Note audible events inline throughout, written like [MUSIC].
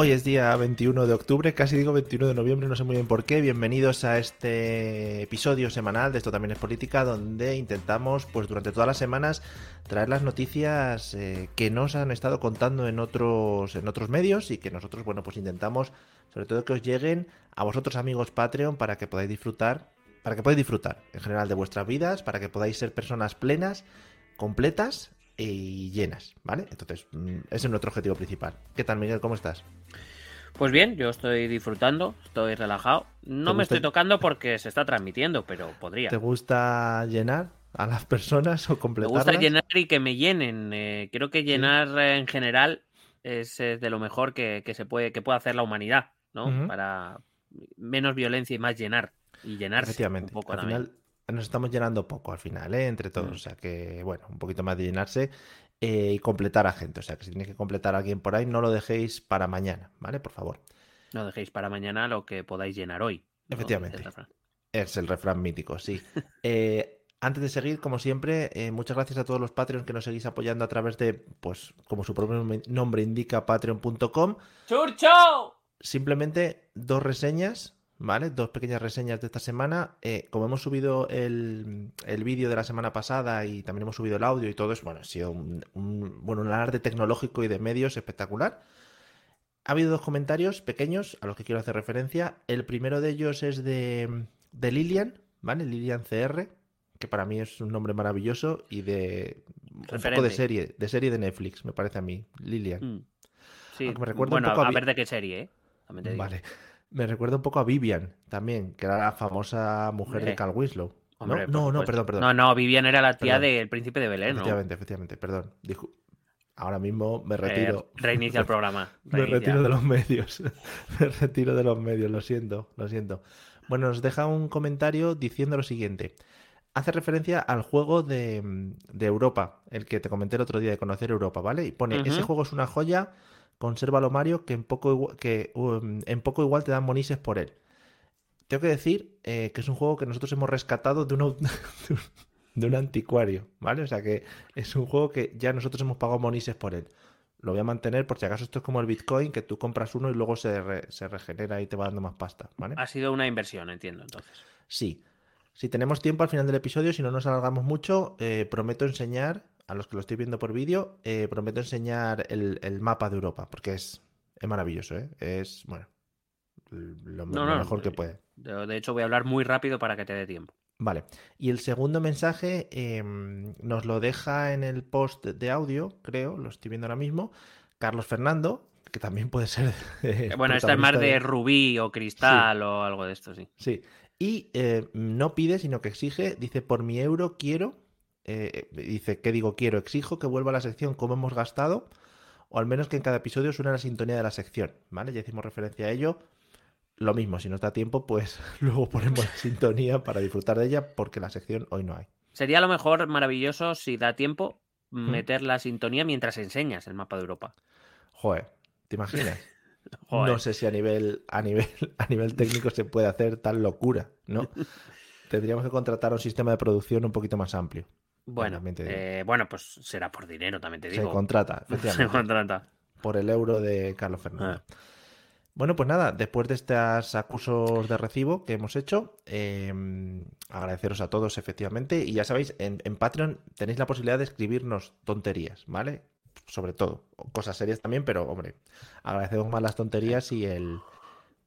Hoy es día 21 de octubre, casi digo 21 de noviembre, no sé muy bien por qué. Bienvenidos a este episodio semanal de Esto también es política, donde intentamos, pues durante todas las semanas, traer las noticias eh, que nos han estado contando en otros, en otros medios y que nosotros, bueno, pues intentamos, sobre todo que os lleguen a vosotros amigos Patreon para que podáis disfrutar, para que podáis disfrutar en general de vuestras vidas, para que podáis ser personas plenas, completas y llenas, ¿vale? Entonces, mm, ese es nuestro objetivo principal. ¿Qué tal, Miguel? ¿Cómo estás? Pues bien, yo estoy disfrutando, estoy relajado. No me estoy tocando porque se está transmitiendo, pero podría. ¿Te gusta llenar a las personas o completarlas? Me gusta llenar y que me llenen. Eh, creo que llenar eh, en general es, de lo mejor que, se puede, que puede hacer la humanidad, ¿no? Para menos violencia y más llenar. Y llenarse Efectivamente. un poco al final nos estamos llenando poco al final, ¿eh? entre todos. Mm. O sea que, bueno, un poquito más de llenarse eh, y completar a gente. O sea que si tenéis que completar a alguien por ahí, no lo dejéis para mañana, ¿vale? Por favor. No dejéis para mañana lo que podáis llenar hoy. Efectivamente. Es el refrán mítico, sí. [LAUGHS] Eh, antes de seguir, como siempre, eh, muchas gracias a todos los Patreons que nos seguís apoyando a través de, pues, como su propio nombre indica, patreon.com. ¡Churcho! Simplemente dos reseñas ¿vale? Dos pequeñas reseñas de esta semana. Eh, como hemos subido el, el vídeo de la semana pasada y también hemos subido el audio y todo eso, bueno, ha sido un, bueno, un alarde tecnológico y de medios espectacular. Ha habido dos comentarios pequeños a los que quiero hacer referencia. El primero de ellos es de, de Lilian, ¿vale? Lilian CR, que para mí es un nombre maravilloso y de un poco de serie, de serie de Netflix, me parece a mí. Lilian. Mm. Sí, me recuerda bueno, un poco a, ver de qué serie, ¿eh? Vale. Me recuerda un poco a Vivian también, que era la famosa mujer de Carl Winslow. ¿no? no, no, perdón, perdón. No, no, Vivian era la tía del príncipe de Belén, Efectivamente, efectivamente, perdón. Ahora mismo me retiro. Eh, reinicia el [LAUGHS] programa. me retiro de los medios. [LAUGHS] me retiro de los medios, lo siento, lo siento. Bueno, nos deja un comentario diciendo lo siguiente. Hace referencia al juego de, Europa, el que te comenté el otro día de conocer Europa, ¿vale? Y pone, ese juego es una joya consérvalo Mario, que en poco, que, um, en poco igual te dan monises por él. Tengo que decir eh, que es un juego que nosotros hemos rescatado [LAUGHS] de un, de un anticuario, ¿vale? O sea que es un juego que ya nosotros hemos pagado monises por él. Lo voy a mantener por si acaso esto es como el Bitcoin, que tú compras uno y luego se, se regenera y te va dando más pasta, ¿vale? Ha sido una inversión, entiendo, entonces. Sí. Si tenemos tiempo al final del episodio, si no nos alargamos mucho, eh, prometo enseñar a los que lo estoy viendo por vídeo, eh, prometo enseñar el, mapa de Europa, porque es, es maravilloso, ¿eh? Es, bueno, lo, mejor que puede. De hecho, voy a hablar muy rápido para que te dé tiempo. Vale. Y el segundo mensaje em, nos lo deja en el post de audio, creo, lo estoy viendo ahora mismo, Carlos Fernando, que también puede ser... Eh, bueno, esta es más de rubí o cristal o algo de esto, sí. Sí. Y no pide, sino que exige, dice, por mi euro quiero eh, dice, ¿qué digo? Quiero, exijo que vuelva a la sección como hemos gastado, o al menos que en cada episodio suene la sintonía de la sección, ¿vale? Ya hicimos referencia a ello. Lo mismo, si nos da tiempo, pues [LAUGHS] luego ponemos la sintonía para disfrutar de ella, porque la sección hoy no hay. Sería lo mejor maravilloso si da tiempo meter la sintonía mientras enseñas el mapa de Europa. Joder, ¿te imaginas? [LAUGHS] No sé si a nivel, a nivel, a nivel técnico se puede hacer tal locura, ¿no? [LAUGHS] Tendríamos que contratar un sistema de producción un poquito más amplio. Bueno, eh, bueno, pues será por dinero, también te digo. [LAUGHS] Se contrata, efectivamente. Se contrata. Por el euro de Carlos Fernández. Ah. Bueno, pues nada, después de estos acusos de recibo que hemos hecho, em, agradeceros a todos, efectivamente. Y ya sabéis, en, en, Patreon tenéis la posibilidad de escribirnos tonterías, ¿vale? Sobre todo, cosas serias también, pero hombre, agradecemos más las tonterías y el,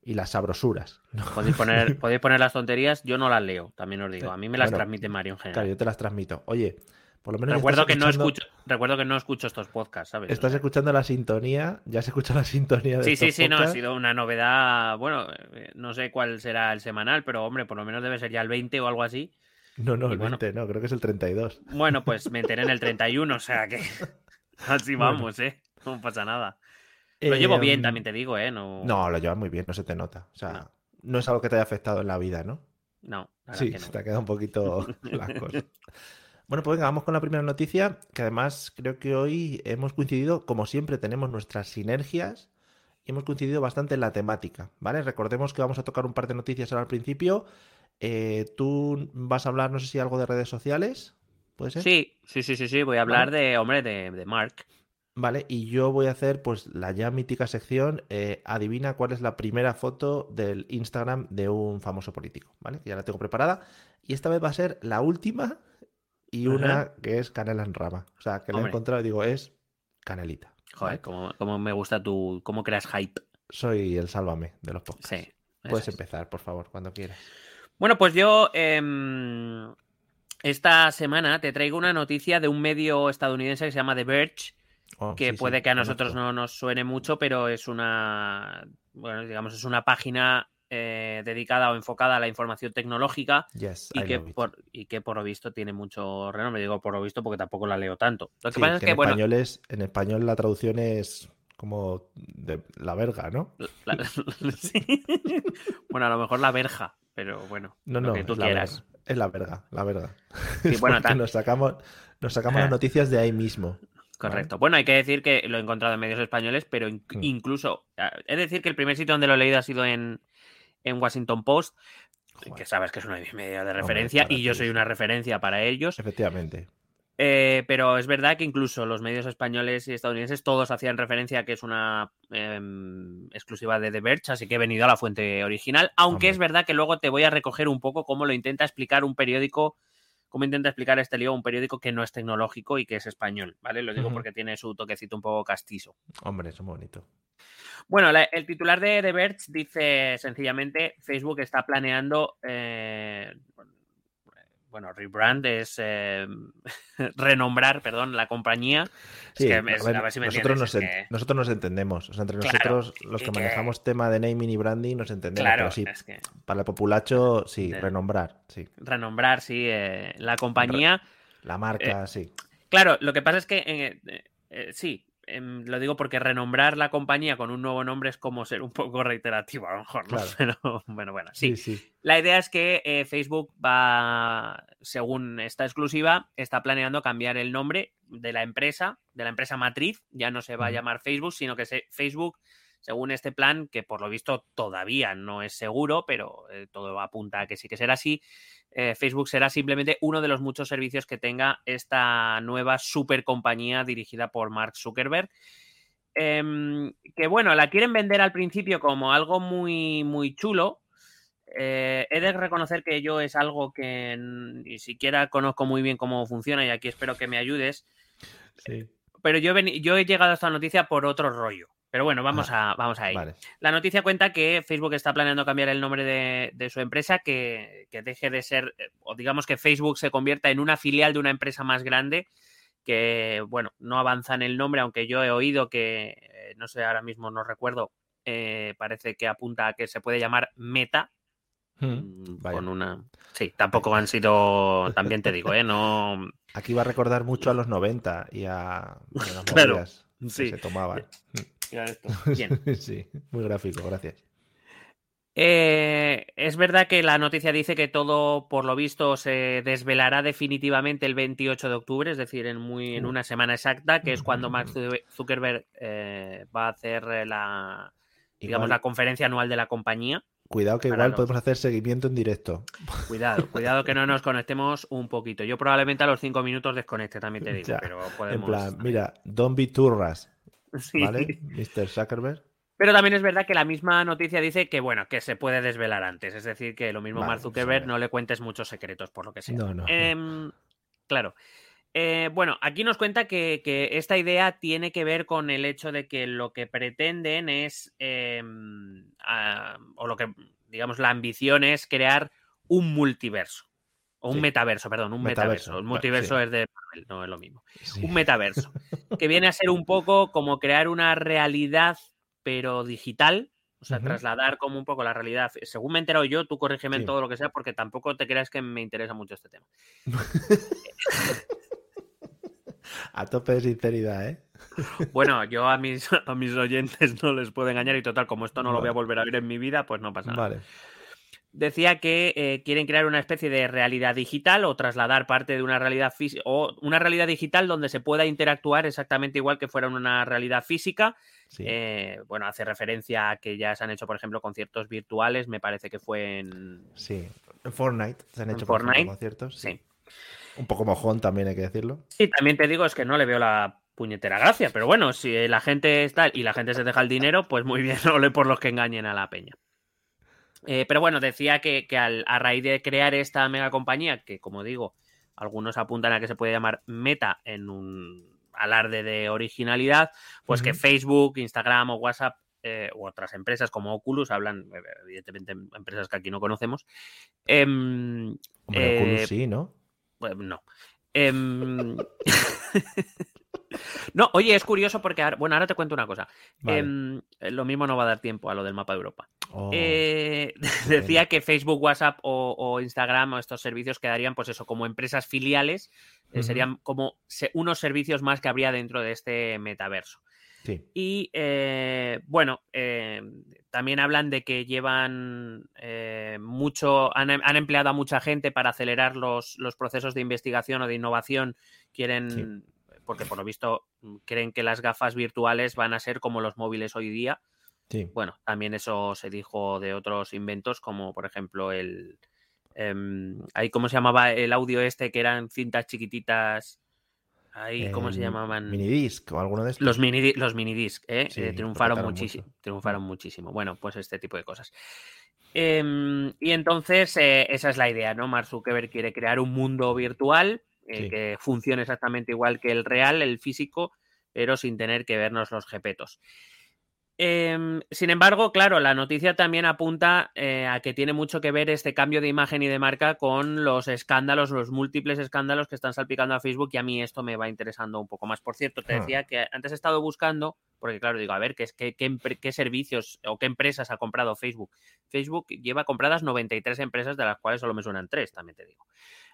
y las sabrosuras. Podéis, poner, [LAUGHS] podéis poner las tonterías, yo no las leo, también os digo. A mí me las transmite Mario en general. Claro, yo te las transmito. Oye, Por lo menos recuerdo, que escuchando... no escucho, recuerdo que no escucho estos podcasts, ¿sabes? Estás escuchando la sintonía, ya se escucha la sintonía de Sí, estos sí, sí, podcasts. no, ha sido una novedad. Bueno, eh, no sé cuál será el semanal, pero hombre, por lo menos debe ser ya el 20 o algo así. No, no, y el bueno. 20, no, creo que es el 32. Bueno, pues me enteré en el 31, o sea que [LAUGHS] así Bueno. vamos, ¿eh? No pasa nada. Lo llevo bien, también te digo, ¿eh? No, No, lo llevas muy bien, no se te nota. O sea, No. no, es algo que te haya afectado en la vida, ¿no? no, Sí, que no. se te ha quedado un poquito [LAUGHS] [LAUGHS] las cosas. Bueno, pues venga, vamos con la primera noticia, que además creo que hoy hemos coincidido, como siempre, tenemos nuestras sinergias y hemos coincidido bastante en la temática, ¿vale? Recordemos que vamos a tocar un par de noticias ahora al principio. Eh, tú vas a hablar, no sé si algo de redes sociales, ¿puede ser? Sí, sí, sí, sí, sí, voy a hablar de, hombre, de, de Mark. Vale, y yo voy a hacer pues la ya mítica sección, eh, adivina cuál es la primera foto del Instagram de un famoso político, ¿vale? Que ya la tengo preparada. Y esta vez va a ser la última y una que es canela en rama. O sea, que la he encontrado y digo, es canelita. Joder, ¿vale? cómo, cómo me gusta tu. cómo creas hype. Soy el sálvame de los podcasts. Sí. Puedes es. empezar, por favor, cuando quieras. Bueno, pues yo em, esta semana te traigo una noticia de un medio estadounidense que se llama The Verge, Oh, que sí, sí, puede que a nosotros conozco. no nos suene mucho, pero es una, bueno, digamos, es una página eh, dedicada o enfocada a la información tecnológica Yes, y que, por, y que por lo visto tiene mucho renombre. Digo por lo visto porque tampoco la leo tanto. Lo que Sí, pasa es que en, bueno, español es- en español la traducción es como de la verga, ¿no? la- [LAUGHS] sí. bueno, a lo mejor la verja, pero bueno, No, lo no, que tú es la quieras. verga. Es la verga, la verga. Sí, [LAUGHS] bueno, nos sacamos, nos sacamos las [LAUGHS] noticias de ahí mismo. Correcto. Bueno, hay que decir que lo he encontrado en medios españoles, pero Mm. incluso. ah, Es decir, que el primer sitio donde lo he leído ha sido en, en Washington Post, Joder, que sabes que es una de mis medios de referencia y yo soy una referencia para ellos. Efectivamente. Eh, pero es verdad que incluso los medios españoles y estadounidenses todos hacían referencia a que es una em, exclusiva de The Verge, así que he venido a la fuente original. Aunque Hombre. es verdad que luego te voy a recoger un poco cómo lo intenta explicar un periódico, cómo intenta explicar este lío un periódico que no es tecnológico y que es español, ¿vale? Lo digo porque tiene su toquecito un poco castizo. Hombre, es muy bonito. Bueno, la- el titular de The Verge dice sencillamente Facebook está planeando eh, bueno, rebrand es eh, [LAUGHS] renombrar, perdón, la compañía. Sí, es que, ver, a ver si me nosotros, nos es en- que- nosotros nos entendemos. O sea, entre Claro, nosotros, los que que- manejamos tema de naming y branding, nos entendemos. Claro, pero sí, es para el populacho, sí, De- renombrar, sí. renombrar, sí, eh, la compañía. La marca, sí. Claro, lo que pasa es que eh, eh, eh, sí, lo digo porque renombrar la compañía con un nuevo nombre es como ser un poco reiterativo, a lo mejor, ¿no? Claro. [LAUGHS] Pero bueno, bueno, sí. Sí, sí. La idea es que eh, Facebook va, según esta exclusiva, está planeando cambiar el nombre de la empresa, de la empresa matriz. Ya no se va a llamar Facebook, sino que se, Facebook, según este plan, que por lo visto todavía no es seguro, pero eh, todo apunta a que sí que será así, eh, Facebook será simplemente uno de los muchos servicios que tenga esta nueva super compañía dirigida por Mark Zuckerberg. Em, que bueno, la quieren vender al principio como algo muy, muy chulo, eh, he de reconocer que yo es algo que ni siquiera conozco muy bien cómo funciona y aquí espero que me ayudes. sí. Pero yo, yo he llegado a esta noticia por otro rollo. Pero bueno, vamos, a, vamos a ello. Vale. La noticia cuenta que Facebook está planeando cambiar el nombre de, de su empresa, que, que deje de ser, eh, o digamos que Facebook se convierta en una filial de una empresa más grande, que, bueno, no avanza en el nombre, aunque yo he oído que, eh, no sé, ahora mismo no recuerdo, eh, parece que apunta a que se puede llamar Meta, Mm, Mm, vaya. con una sí tampoco han sido también te digo eh no Aquí va a recordar mucho a los 90 y a, las [LAUGHS] Claro, movidas que sí. se tomaban. Esto. [LAUGHS] bien. Sí, muy gráfico, gracias. Eh, es verdad que la noticia dice que todo por lo visto se desvelará definitivamente el 28 de octubre es decir en muy en una semana exacta que es cuando Mark [LAUGHS] Zu- Zuckerberg eh, va a hacer la digamos Igual- la conferencia anual de la compañía. Cuidado que igual podemos hacer seguimiento en directo. [LAUGHS] cuidado cuidado que no nos conectemos un poquito. Yo probablemente a los cinco minutos desconecte también te digo Ya, pero En podemos plan, mira, don't be turras, [LAUGHS] Sí. ¿vale? Mr. Zuckerberg. Pero también es verdad que la misma noticia dice que, bueno, que se puede desvelar antes. Es decir, que lo mismo Vale, Mark pues, Zuckerberg no le cuentes muchos secretos, por lo que sea. No, no. Em, claro. Eh, bueno, aquí nos cuenta que, que esta idea tiene que ver con el hecho de que lo que pretenden es, em, o lo que, digamos, la ambición es crear un multiverso. O un Sí. metaverso, perdón, un metaverso. Metaverso, El multiverso sí. es de Marvel, no es lo mismo. Sí. Un metaverso. que viene a ser un poco como crear una realidad, pero digital. O sea, trasladar como un poco la realidad. Según me he enterado yo, tú corrígeme en todo lo que sea, porque tampoco te creas que me interesa mucho este tema. [LAUGHS] A tope de sinceridad, ¿eh? Bueno, yo a mis, [LAUGHS] a mis oyentes no les puedo engañar y total, como esto no lo voy a volver a ver en mi vida, pues no pasa nada. Vale. Decía que eh, quieren crear una especie de realidad digital o trasladar parte de una realidad física o una realidad digital donde se pueda interactuar exactamente igual que fuera una realidad física. Sí. Eh, bueno, hace referencia a que ya se han hecho, por ejemplo, conciertos virtuales, me parece que fue en... Sí. En Fortnite se han hecho ejemplo, Fortnite, conciertos. Sí. Un poco mojón también hay que decirlo. Sí, también te digo, es que no le veo la puñetera gracia, pero bueno, si la gente está y la gente se deja el dinero, pues muy bien, [LAUGHS] ole por los que engañen a la peña. Eh, pero bueno, decía que, que al- a raíz de crear esta mega compañía, que como digo, algunos apuntan a que se puede llamar Meta en un alarde de originalidad, pues que. Facebook, Instagram o WhatsApp eh, u otras empresas como Oculus, hablan eh, evidentemente empresas que aquí no conocemos, em, Hombre, Oculus sí, ¿no? pues no. Em, [LAUGHS] no, oye, es curioso porque, ahora- bueno, ahora te cuento una cosa. Vale. Em, lo mismo no va a dar tiempo a lo del mapa de Europa. Oh, Eh, [LAUGHS] decía que Facebook, WhatsApp o, o Instagram o estos servicios quedarían, pues eso, como empresas filiales, eh, serían como se- unos servicios más que habría dentro de este metaverso. sí. Y eh, bueno, también hablan de que llevan mucho, han, han empleado a mucha gente para acelerar los, los procesos de investigación o de innovación. Quieren, porque por lo visto mm, creen que las gafas virtuales van a ser como los móviles hoy día. Sí. Bueno, también eso se dijo de otros inventos, como por ejemplo el. em, ahí, ¿cómo se llamaba el audio este? Que eran cintas chiquititas. Ahí, ¿cómo se El llamaban? Minidisc o alguno de estos. Los mini los minidisc, ¿eh? Sí, Eh, triunfaron muchísimo. Triunfaron muchísimo. Bueno, pues este tipo de cosas. Em, y entonces, eh, esa es la idea, ¿no? Mark Zuckerberg quiere crear un mundo virtual eh, Sí. que funcione exactamente igual que el real, el físico, pero sin tener que vernos los jepetos. Em, sin embargo, claro, la noticia también apunta eh, a que tiene mucho que ver este cambio de imagen y de marca con los escándalos, los múltiples escándalos que están salpicando a Facebook y a mí esto me va interesando un poco más. Por cierto, te Ah. decía que antes he estado buscando, porque claro, digo, a ver, ¿qué, qué, qué servicios o qué empresas ha comprado Facebook? Facebook lleva compradas 93 empresas, de las cuales solo me suenan tres, también te digo.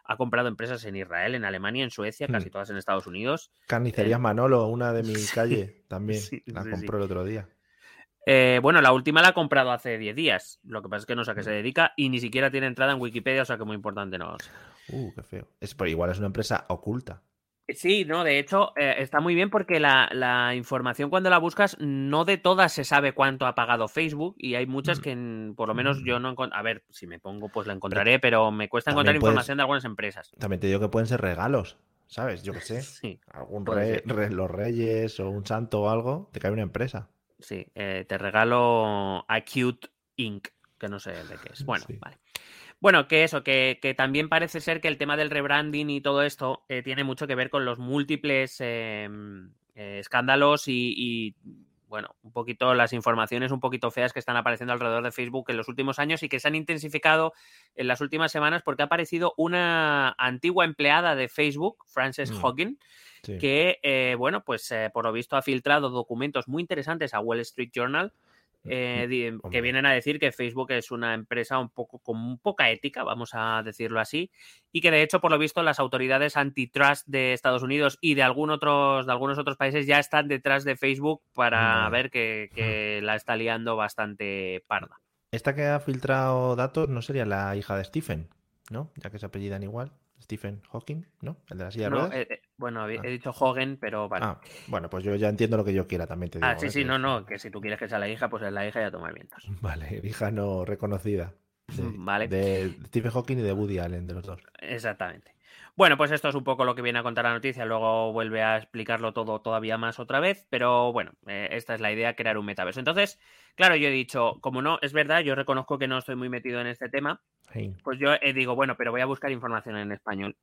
Ha comprado empresas en Israel, en Alemania, en Suecia, casi Hmm. todas en Estados Unidos. Carnicería Manolo, una de [LAUGHS] mi calle también. sí, la sí, compró el otro día. Eh, bueno, la última la ha comprado hace 10 días. Lo que pasa es que no sé a qué se dedica y ni siquiera tiene entrada en Wikipedia, o sea que muy importante no. Uh, qué feo. Es, pero igual es una empresa oculta. Sí, no, de hecho eh, está muy bien porque la, la información cuando la buscas, no de todas se sabe cuánto ha pagado Facebook y hay muchas Mm. que en- por lo menos Mm. yo no encuentro. A ver, si me pongo pues la encontraré, pero me cuesta encontrar puedes- información de algunas empresas. También te digo que pueden ser regalos, ¿sabes? Yo qué sé. [LAUGHS] Sí, Algún rey, re- los reyes o un santo o algo, te cae una empresa. Sí. eh, te regalo Acute Inc., que no sé de qué es. [LAUGHS] Bueno, Sí. vale. Bueno, que eso, que, que también parece ser que el tema del rebranding y todo esto eh, tiene mucho que ver con los múltiples eh, eh, escándalos y, y, bueno, un poquito las informaciones un poquito feas que están apareciendo alrededor de Facebook en los últimos años y que se han intensificado en las últimas semanas porque ha aparecido una antigua empleada de Facebook, Frances Mm. Hogan, Sí. que, eh, bueno, pues eh, por lo visto ha filtrado documentos muy interesantes a Wall Street Journal eh, [LAUGHS] que vienen a decir que Facebook es una empresa un poco con poca ética, vamos a decirlo así, y que de hecho, por lo visto, las autoridades antitrust de Estados Unidos y de, algún otros, de algunos otros países ya están detrás de Facebook para ver que, que la está liando bastante parda. Esta que ha filtrado datos no sería la hija de Stephen, ¿no? Ya que se apellidan igual. Stephen Hawking, ¿no? El de la silla No, eh, eh, bueno, he, Ah. he dicho Hogan, pero vale. Ah, bueno, pues yo ya entiendo lo que yo quiera, también te digo. Ah, sí, ¿eh? sí, no, no, que si tú quieres que sea la hija, pues es la hija y a tomar vientos. [LAUGHS] Vale, hija no reconocida. De, Vale. de Stephen Hawking y de Woody Allen, de los dos. Exactamente. Bueno, pues esto es un poco lo que viene a contar la noticia, luego vuelve a explicarlo todo todavía más otra vez, pero bueno, eh, esta es la idea, crear un metaverso. Entonces, claro, yo he dicho, como no, es verdad, yo reconozco que no estoy muy metido en este tema, pues yo eh, digo, bueno, pero voy a buscar información en español.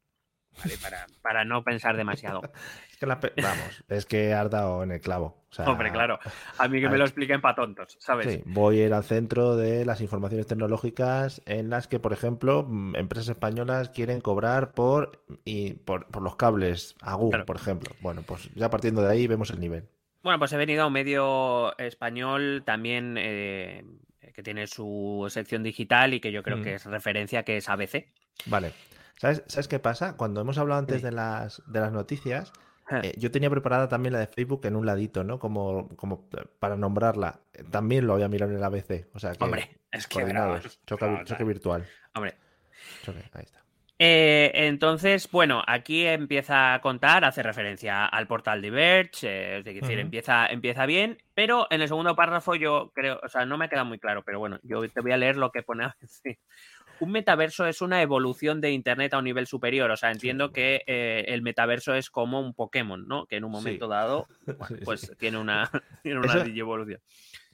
¿Vale? Para, para no pensar demasiado. [LAUGHS] Es que la vamos, es que has dado en el clavo. O sea, Hombre, claro. A mí que a me lo expliquen para tontos, ¿sabes? Sí, voy a ir al centro de las informaciones tecnológicas en las que, por ejemplo, mm, empresas españolas quieren cobrar por, y por, por los cables a Google, Claro. por ejemplo. Bueno, pues ya partiendo de ahí vemos el nivel. Bueno, pues he venido a un medio español también eh, que tiene su sección digital y que yo creo Mm. que es referencia, que es ABC. Vale. ¿Sabes, ¿sabes qué pasa? Cuando hemos hablado antes Sí. de las, de las noticias, Eh, eh, yo tenía preparada también la de Facebook en un ladito, ¿no? Como, como para nombrarla. Eh, También lo voy a mirar en el ABC. O sea que Hombre, es que vamos, Choque, virtual. Hombre. Choque, ahí está. Eh, entonces, bueno, aquí empieza a contar, hace referencia al portal de Verge, eh, es decir, empieza, empieza bien, pero en el segundo párrafo yo creo, o sea, no me queda muy claro, pero bueno, yo te voy a leer lo que pone [LAUGHS] a veces. Un metaverso es una evolución de Internet a un nivel superior, o sea, entiendo que eh, el metaverso es como un Pokémon, ¿no? Que en un Sí. momento dado, [LAUGHS] bueno, pues sí. tiene una, [LAUGHS] [LAUGHS] tiene una Eso- evolución.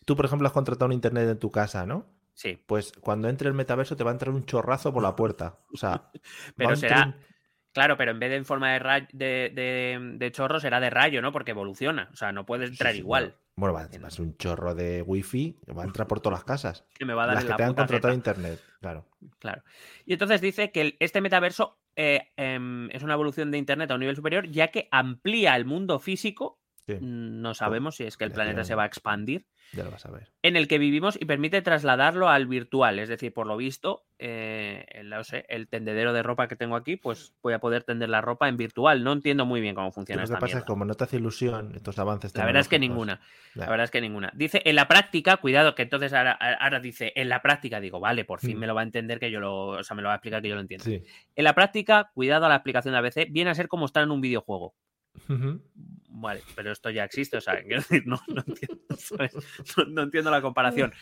Tú, por ejemplo, has contratado un internet en tu casa, ¿no? Sí, Pues cuando entre el metaverso te va a entrar un chorrazo por la puerta. O sea, Pero será- un- Claro, pero en vez de en forma de, ra- de, de- de chorro será de rayo, ¿no? Porque evoluciona. O sea, no puede entrar sí, igual. Bueno, bueno, va, a ser un chorro de wifi, va a entrar por todas las casas. Que me va a dar Las que la te han contratado internet, claro. Claro. Y entonces dice que este metaverso eh, em, es una evolución de Internet a un nivel superior, ya que amplía el mundo físico. Sí, No sabemos si es que el planeta se va a expandir. ya lo vas a ver. En el que vivimos y permite trasladarlo al virtual. Es decir, por lo visto, eh, el, no sé, el tendedero de ropa que tengo aquí, pues voy a poder tender la ropa en virtual. No entiendo muy bien cómo funciona lo que pasa es como no te hace ilusión estos avances La verdad es que ninguna. La verdad es que ninguna. Dice, en la práctica, cuidado, que entonces ahora, ahora dice, en la práctica, digo, vale, por fin Mm. me lo va a entender que yo lo, o sea, me lo va a explicar que yo lo entiendo. Sí. En la práctica, cuidado a la aplicación de ABC, viene a ser como estar en un videojuego. Vale, pero esto ya existe, o sea, [LAUGHS] quiero decir, no, no entiendo, [LAUGHS] ¿sabes? No- no entiendo la comparación.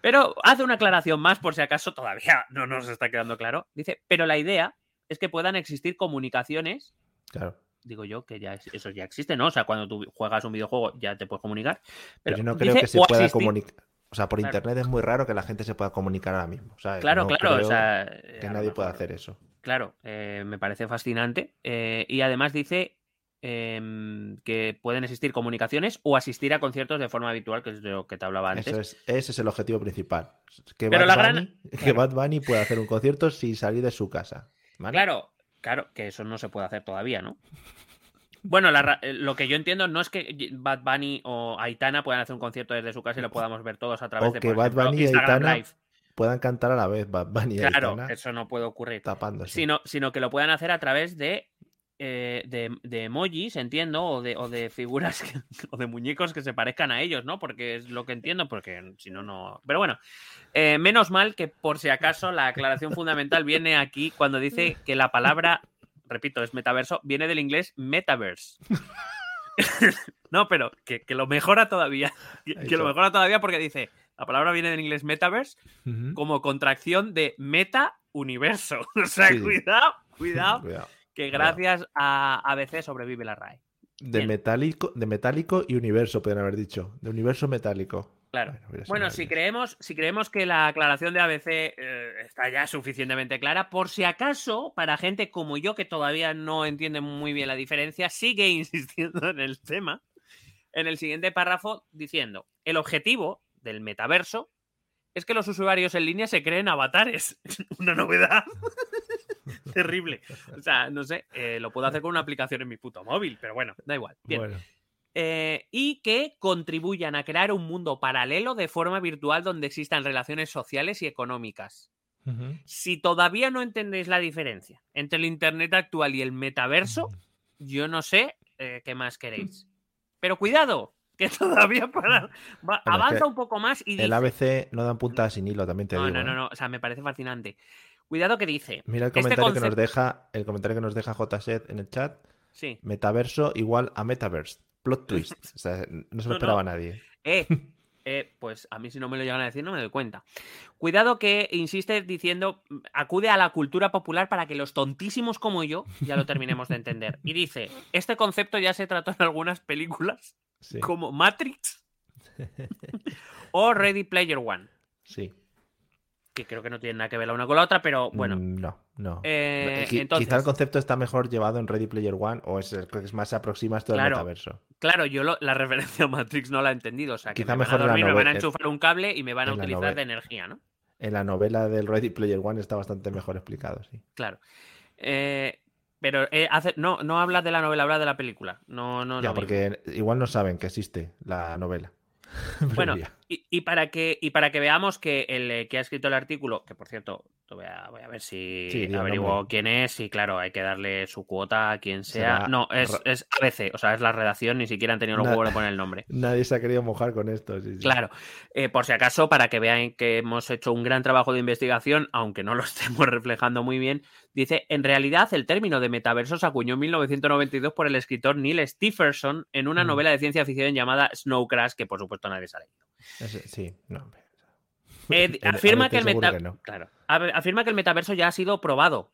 Pero hace una aclaración más por si acaso todavía [LAUGHS] no nos está quedando claro. Dice, pero la idea es que puedan existir comunicaciones Claro. digo yo que ya es- eso ya existe, ¿no? O sea, cuando tú juegas un videojuego ya te puedes comunicar. Pero, Pero, yo no creo dice, que se "o pueda asistir". comunicar. O sea, por Claro. internet es muy raro que la gente se pueda comunicar ahora mismo. ¿sabes? Claro, No claro, o sea, que nadie pueda hacer eso. Claro, eh, me parece fascinante. eh, y además dice em, que pueden existir comunicaciones o asistir a conciertos de forma habitual, que es de lo que te hablaba antes. Eso es, ese es el objetivo principal. Que, Pero Bad, la gran- Bunny, que claro. Bad Bunny pueda hacer un concierto sin salir de su casa. ¿vale? Claro, claro, que eso no se puede hacer todavía, ¿no? Bueno, la eh, lo que yo entiendo no es que Bad Bunny o Aitana puedan hacer un concierto desde su casa y lo podamos ver todos a través O de que por Bad ejemplo, Bunny y Aitana Live. Puedan cantar a la vez Bad Bunny y Claro, Aitana eso no puede ocurrir. tapándose. Sino, sino que lo puedan hacer a través de, eh, de, de emojis, entiendo, o de, o de figuras que- [LAUGHS] o de muñecos que se parezcan a ellos, ¿no? Porque es lo que entiendo, porque si no, no. Pero bueno, eh, menos mal que por si acaso la aclaración fundamental viene aquí cuando dice que la palabra, repito, es metaverso, viene del inglés metaverse. [LAUGHS] no, pero que, que lo mejora todavía. Que, que lo mejora todavía porque dice, la palabra viene del inglés metaverse como contracción de meta universo. [LAUGHS] O sea, Sí. cuidado, cuidado, Cuidado. Que gracias a ABC sobrevive la RAE. De Bien. metálico, de metálico y universo, pueden haber dicho. De universo metálico. Claro. Bueno, si creemos, si creemos que la aclaración de ABC eh, está ya suficientemente clara, por si acaso, para gente como yo que todavía no entiende muy bien la diferencia, sigue [LAUGHS] insistiendo en el tema. En el siguiente párrafo diciendo, el objetivo del metaverso es que los usuarios en línea se creen avatares. [LAUGHS] Una novedad. [LAUGHS] Terrible. O sea, no sé, eh, lo puedo hacer con una aplicación en mi puto móvil, pero bueno, da igual. Bien. Bueno, Eh, y que contribuyan a crear un mundo paralelo de forma virtual donde existan relaciones sociales y económicas. Si todavía no entendéis la diferencia entre el Internet actual y el metaverso, yo no sé eh, qué más queréis. Pero cuidado, que [LAUGHS] todavía para, va- Bueno, es avanza que un poco más y dice... El ABC no dan puntada sin hilo, también te no, digo. no, no, no, o sea, me parece fascinante. Cuidado que dice... Mira el Este comentario que nos deja, el comentario que nos deja JSET en el chat. Sí. Metaverso igual a Metaverse. Plot [LAUGHS] twist. O sea, no se No, lo esperaba no. nadie. Eh, [LAUGHS] eh, pues a mí si no me lo llegan a decir no me doy cuenta. Cuidado que insiste diciendo, acude a la cultura popular para que los tontísimos como yo ya lo terminemos de entender. Y dice, este concepto ya se trató en algunas películas Sí. como Matrix [LAUGHS] o Ready Player One. Sí. Que creo que no tienen nada que ver la una con la otra, pero bueno. Mm, No, no. Eh, entonces- Quizá el concepto está mejor llevado en Ready Player One o es el que más se aproxima a esto del Claro. metaverso. Claro, yo lo- la [LAUGHS] referencia a Matrix no la he entendido. O sea, que Quizá me mejor van a dormir, me van a enchufar un cable y me van a utilizar de energía, ¿no? En la novela del Ready Player One está bastante mejor explicado, sí. Claro. Eh, pero eh, hace, no, no habla de la novela, habla de la película. No, no, ya, mismo. porque igual no saben que existe la novela. [LAUGHS] Bueno. Y, y para que, y para que veamos que el eh, que ha escrito el artículo, que por cierto, voy a, voy a ver si Sí, averiguo quién es, y claro, hay que darle su cuota a quien sea. Será no, es, es ABC, o sea, es la redacción, ni siquiera han tenido los huevos de poner el nombre. Nadie se ha querido mojar con esto. sí, sí. Claro, eh, por si acaso, para que vean que hemos hecho un gran trabajo de investigación, aunque no lo [LAUGHS] estemos reflejando muy bien, dice, en realidad el término de metaverso se acuñó en 1992 por el escritor Neil Stephenson en una Mm. novela de ciencia ficción llamada Snow Crash, que por supuesto nadie sabe. Ese- sí, no. Eh, [LAUGHS] afirma, que el veces seguro meta- que no. claro, afirma que el metaverso ya ha sido probado,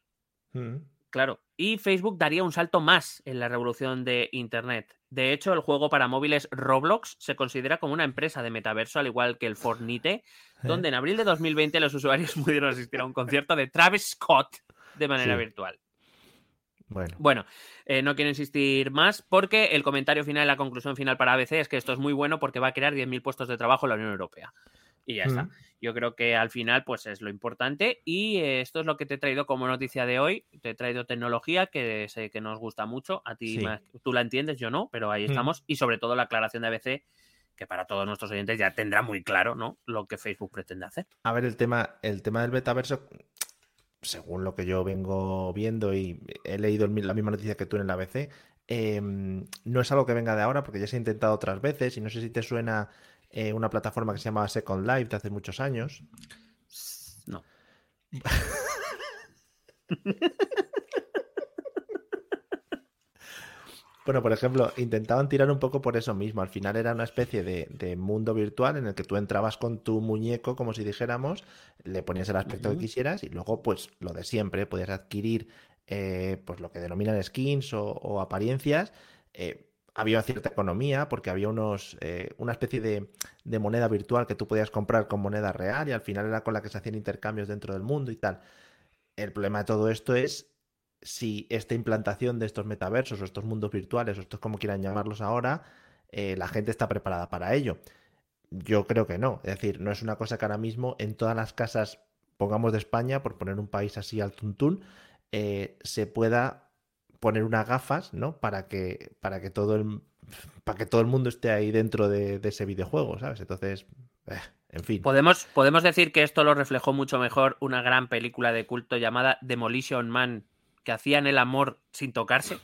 Mm. claro, y Facebook daría un salto más en la revolución de Internet. De hecho, el juego para móviles Roblox se considera como una empresa de metaverso, al igual que el Fortnite, [LAUGHS] donde en abril de 2020 los usuarios [LAUGHS] pudieron asistir a un concierto de Travis Scott de manera Sí. virtual. Bueno, Bueno, eh, no quiero insistir más porque el comentario final, la conclusión final para ABC es que esto es muy bueno porque va a crear 10.000 puestos de trabajo en la Unión Europea. Y ya está. Mm. Yo creo que al final, pues es lo importante. Y eh, esto es lo que te he traído como noticia de hoy. Te he traído tecnología que sé que nos gusta mucho. A ti Sí. más- tú la entiendes, yo no, pero ahí Mm. estamos. Y sobre todo la aclaración de ABC, que para todos nuestros oyentes ya tendrá muy claro, ¿no? Lo que Facebook pretende hacer. A ver, el tema, el tema del metaverso, según lo que yo vengo viendo y he leído el la misma noticia que tú en el ABC, eh, no es algo que venga de ahora porque ya se ha intentado otras veces y no sé si te suena eh, una plataforma que se llama Second Life de hace muchos años. No. [LAUGHS] Bueno, por ejemplo, intentaban tirar un poco por eso mismo. Al final era una especie de, de mundo virtual en el que tú entrabas con tu muñeco, como si dijéramos, le ponías el aspecto que quisieras y luego, pues, lo de siempre, podías adquirir eh, pues lo que denominan skins o, o apariencias. Eh, había cierta economía porque había unos, eh, una especie de, de moneda virtual que tú podías comprar con moneda real y al final era con la que se hacían intercambios dentro del mundo y tal. El problema de todo esto es si esta implantación de estos metaversos o estos mundos virtuales o estos como quieran llamarlos ahora, eh, la gente está preparada para ello. Yo creo que no. Es decir, no es una cosa que ahora mismo en todas las casas, pongamos de España, por poner un país así al tuntún, eh, se pueda poner unas gafas, ¿no? Para que, para que todo el para que todo el mundo esté ahí dentro de, ese videojuego, ¿sabes? Entonces, eh, en fin. Podemos, podemos decir que esto lo reflejó mucho mejor una gran película de culto llamada Demolition Man, que hacían el amor sin tocarse.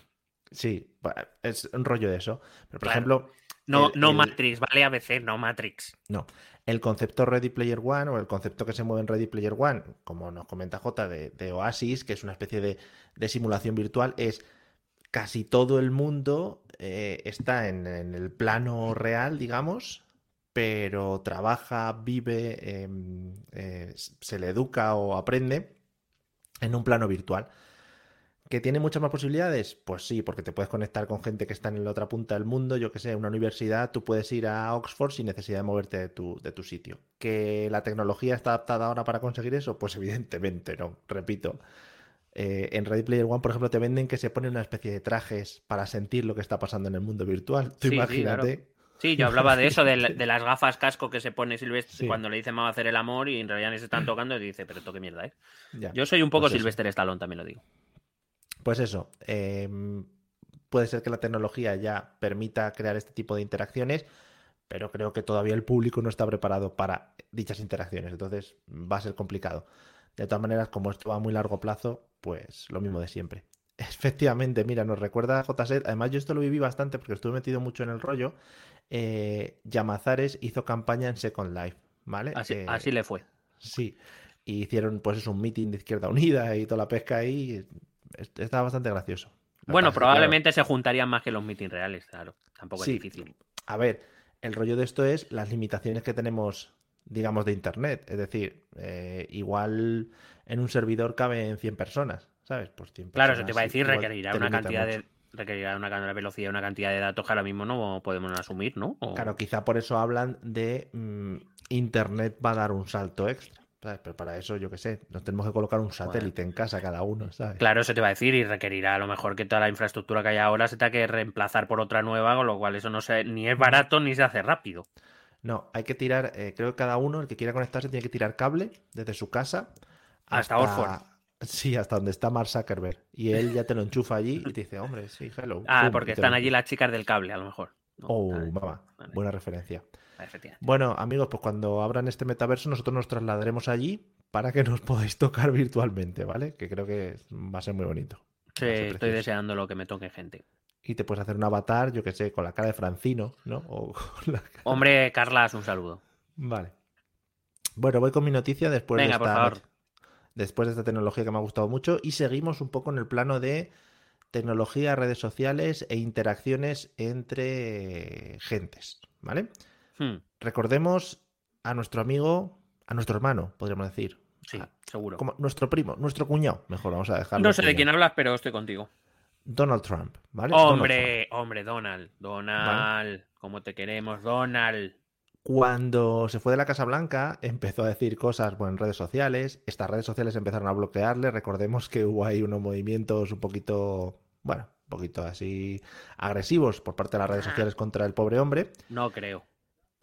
Sí, es un rollo de eso. Pero, por Claro. ejemplo, No, El- no el- Matrix, vale ABC, no Matrix. No, el concepto Ready Player One o el concepto que se mueve en Ready Player One, como nos comenta J de, de Oasis, que es una especie de, de simulación virtual, es casi todo el mundo eh, está en, en el plano real, digamos, pero trabaja, vive, em, eh, se le educa o aprende en un plano virtual. ¿Que tiene muchas más posibilidades? Pues sí, porque te puedes conectar con gente que está en la otra punta del mundo, yo que sé, una universidad, tú puedes ir a Oxford sin necesidad de moverte de tu, de tu sitio. ¿Que la tecnología está adaptada ahora para conseguir eso? Pues evidentemente no, repito. Eh, en Ready Player One, por ejemplo, te venden que se ponen una especie de trajes para sentir lo que está pasando en el mundo virtual. Tú Sí, sí, imagínate. Sí, yo hablaba de eso, de, la- [LAUGHS] de las gafas casco que se pone Silvestre Sí. cuando le dice vamos a hacer el amor y en realidad ni se están [LAUGHS] tocando y dice, pero toque mierda, ¿eh? Ya. Yo soy un poco Pues. Silvestre Stallone, también lo digo. Pues eso, em, puede ser que la tecnología ya permita crear este tipo de interacciones, pero creo que todavía el público no está preparado para dichas interacciones, entonces va a ser complicado. De todas maneras, como esto va a muy largo plazo, pues lo mismo de siempre. [LAUGHS] Efectivamente, mira, nos recuerda a JSET, además yo esto lo viví bastante porque estuve metido mucho en el rollo, eh, Llamazares hizo campaña en Second Life, ¿vale? Así, Eh, así le fue. Sí, y hicieron pues es un meeting de Izquierda Unida y toda la pesca ahí. Est- Estaba bastante gracioso. Lo Bueno, pasa claro, probablemente se juntarían más que los meetings reales, claro. Tampoco Sí. es difícil. a ver, el rollo de esto es las limitaciones que tenemos, digamos, de Internet. Es decir, eh, igual en un servidor caben 100 personas, ¿sabes? Pues 100 Claro, eso personas te iba a decir, requerirá una cantidad mucho. de requerirá una cantidad de velocidad, una cantidad de datos que ahora mismo no podemos asumir, ¿no? O- Claro, quizá por eso hablan de mm, Internet va a dar un salto extra, ¿sabes? Pero para eso, yo qué sé, nos tenemos que colocar un satélite en casa cada uno, ¿sabes? Claro, eso te va a decir y requerirá a lo mejor que toda la infraestructura que hay ahora se tenga que reemplazar por otra nueva, con lo cual eso no se, ni es barato ni se hace rápido. No, hay que tirar, eh, creo que cada uno, el que quiera conectarse, tiene que tirar cable desde su casa Hasta Oxford. Sí, hasta donde está Mark Zuckerberg. Y él ya te lo enchufa allí y te dice, hombre, sí, hello. Ah, pum, porque están lo allí las chicas del cable, a lo mejor. ¿no? Oh, mamá, vale. buena referencia. Efectivamente. Bueno, amigos, pues cuando abran este metaverso, nosotros nos trasladaremos allí para que nos [LAUGHS] podáis tocar virtualmente, ¿vale? Que creo que va a ser muy bonito. Sí, estoy deseando lo que me toque gente. Y te puedes hacer un avatar, yo que sé, con la cara de Francino, ¿no? O [LAUGHS] con la- Hombre, Carlas, un saludo. Vale. Bueno, voy con mi noticia después Venga, de por esta, favor. después de esta tecnología que me ha gustado mucho y seguimos un poco en el plano de tecnología, redes sociales e interacciones entre gentes, ¿vale? Hmm, Recordemos a nuestro amigo, a nuestro hermano, podríamos decir. sí, A- seguro. como nuestro primo, nuestro cuñado, mejor vamos a dejarlo. No sé de quién hablas, pero estoy contigo. Donald Trump, ¿vale? Donald Trump. Hombre, hombre, Donald. Donald. ¿Cómo te queremos, Donald? Cuando se fue de la Casa Blanca, empezó a decir cosas bueno, en redes sociales. Estas redes sociales empezaron a bloquearle. Recordemos que hubo ahí unos movimientos un poquito, bueno, un poquito así agresivos por parte de las redes sociales contra el pobre hombre. No creo.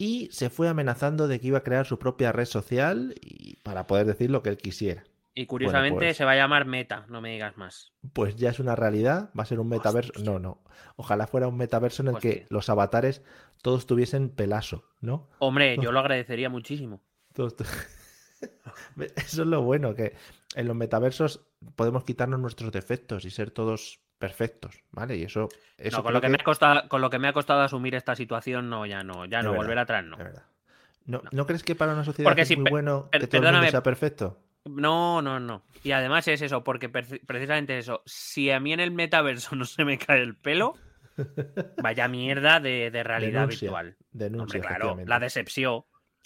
Y se fue amenazando de que iba a crear su propia red social y para poder decir lo que él quisiera. Y curiosamente pues- se va a llamar Meta, no me digas más. Pues ya es una realidad, va a ser un metaverso. No, no. Ojalá fuera un metaverso en el que los avatares todos tuviesen pelazo, ¿no? Hombre, yo lo agradecería muchísimo. [LAUGHS] Eso es lo bueno, que en los metaversos podemos quitarnos nuestros defectos y ser todos perfectos, ¿vale? Y eso, eso No, con, lo que que- me ha costado, con lo que me ha costado asumir esta situación, no, ya no, ya Es no, verdad, volver atrás no. ¿No, ¿No crees que para una sociedad Porque es si muy bueno que todo el mundo sea perfecto? No, no, no. Y además es eso, porque preci- precisamente eso, si a mí en el metaverso [LAUGHS] no se me cae el pelo, vaya mierda de, de realidad Denuncia, virtual. Denuncia, Hombre, claro, la decepción.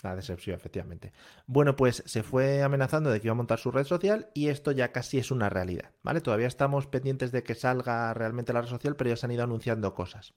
La decepción, efectivamente. Bueno, pues se fue amenazando de que iba a montar su red social y esto ya casi es una realidad, ¿vale? Todavía estamos pendientes de que salga realmente la red social, pero ya se han ido anunciando cosas.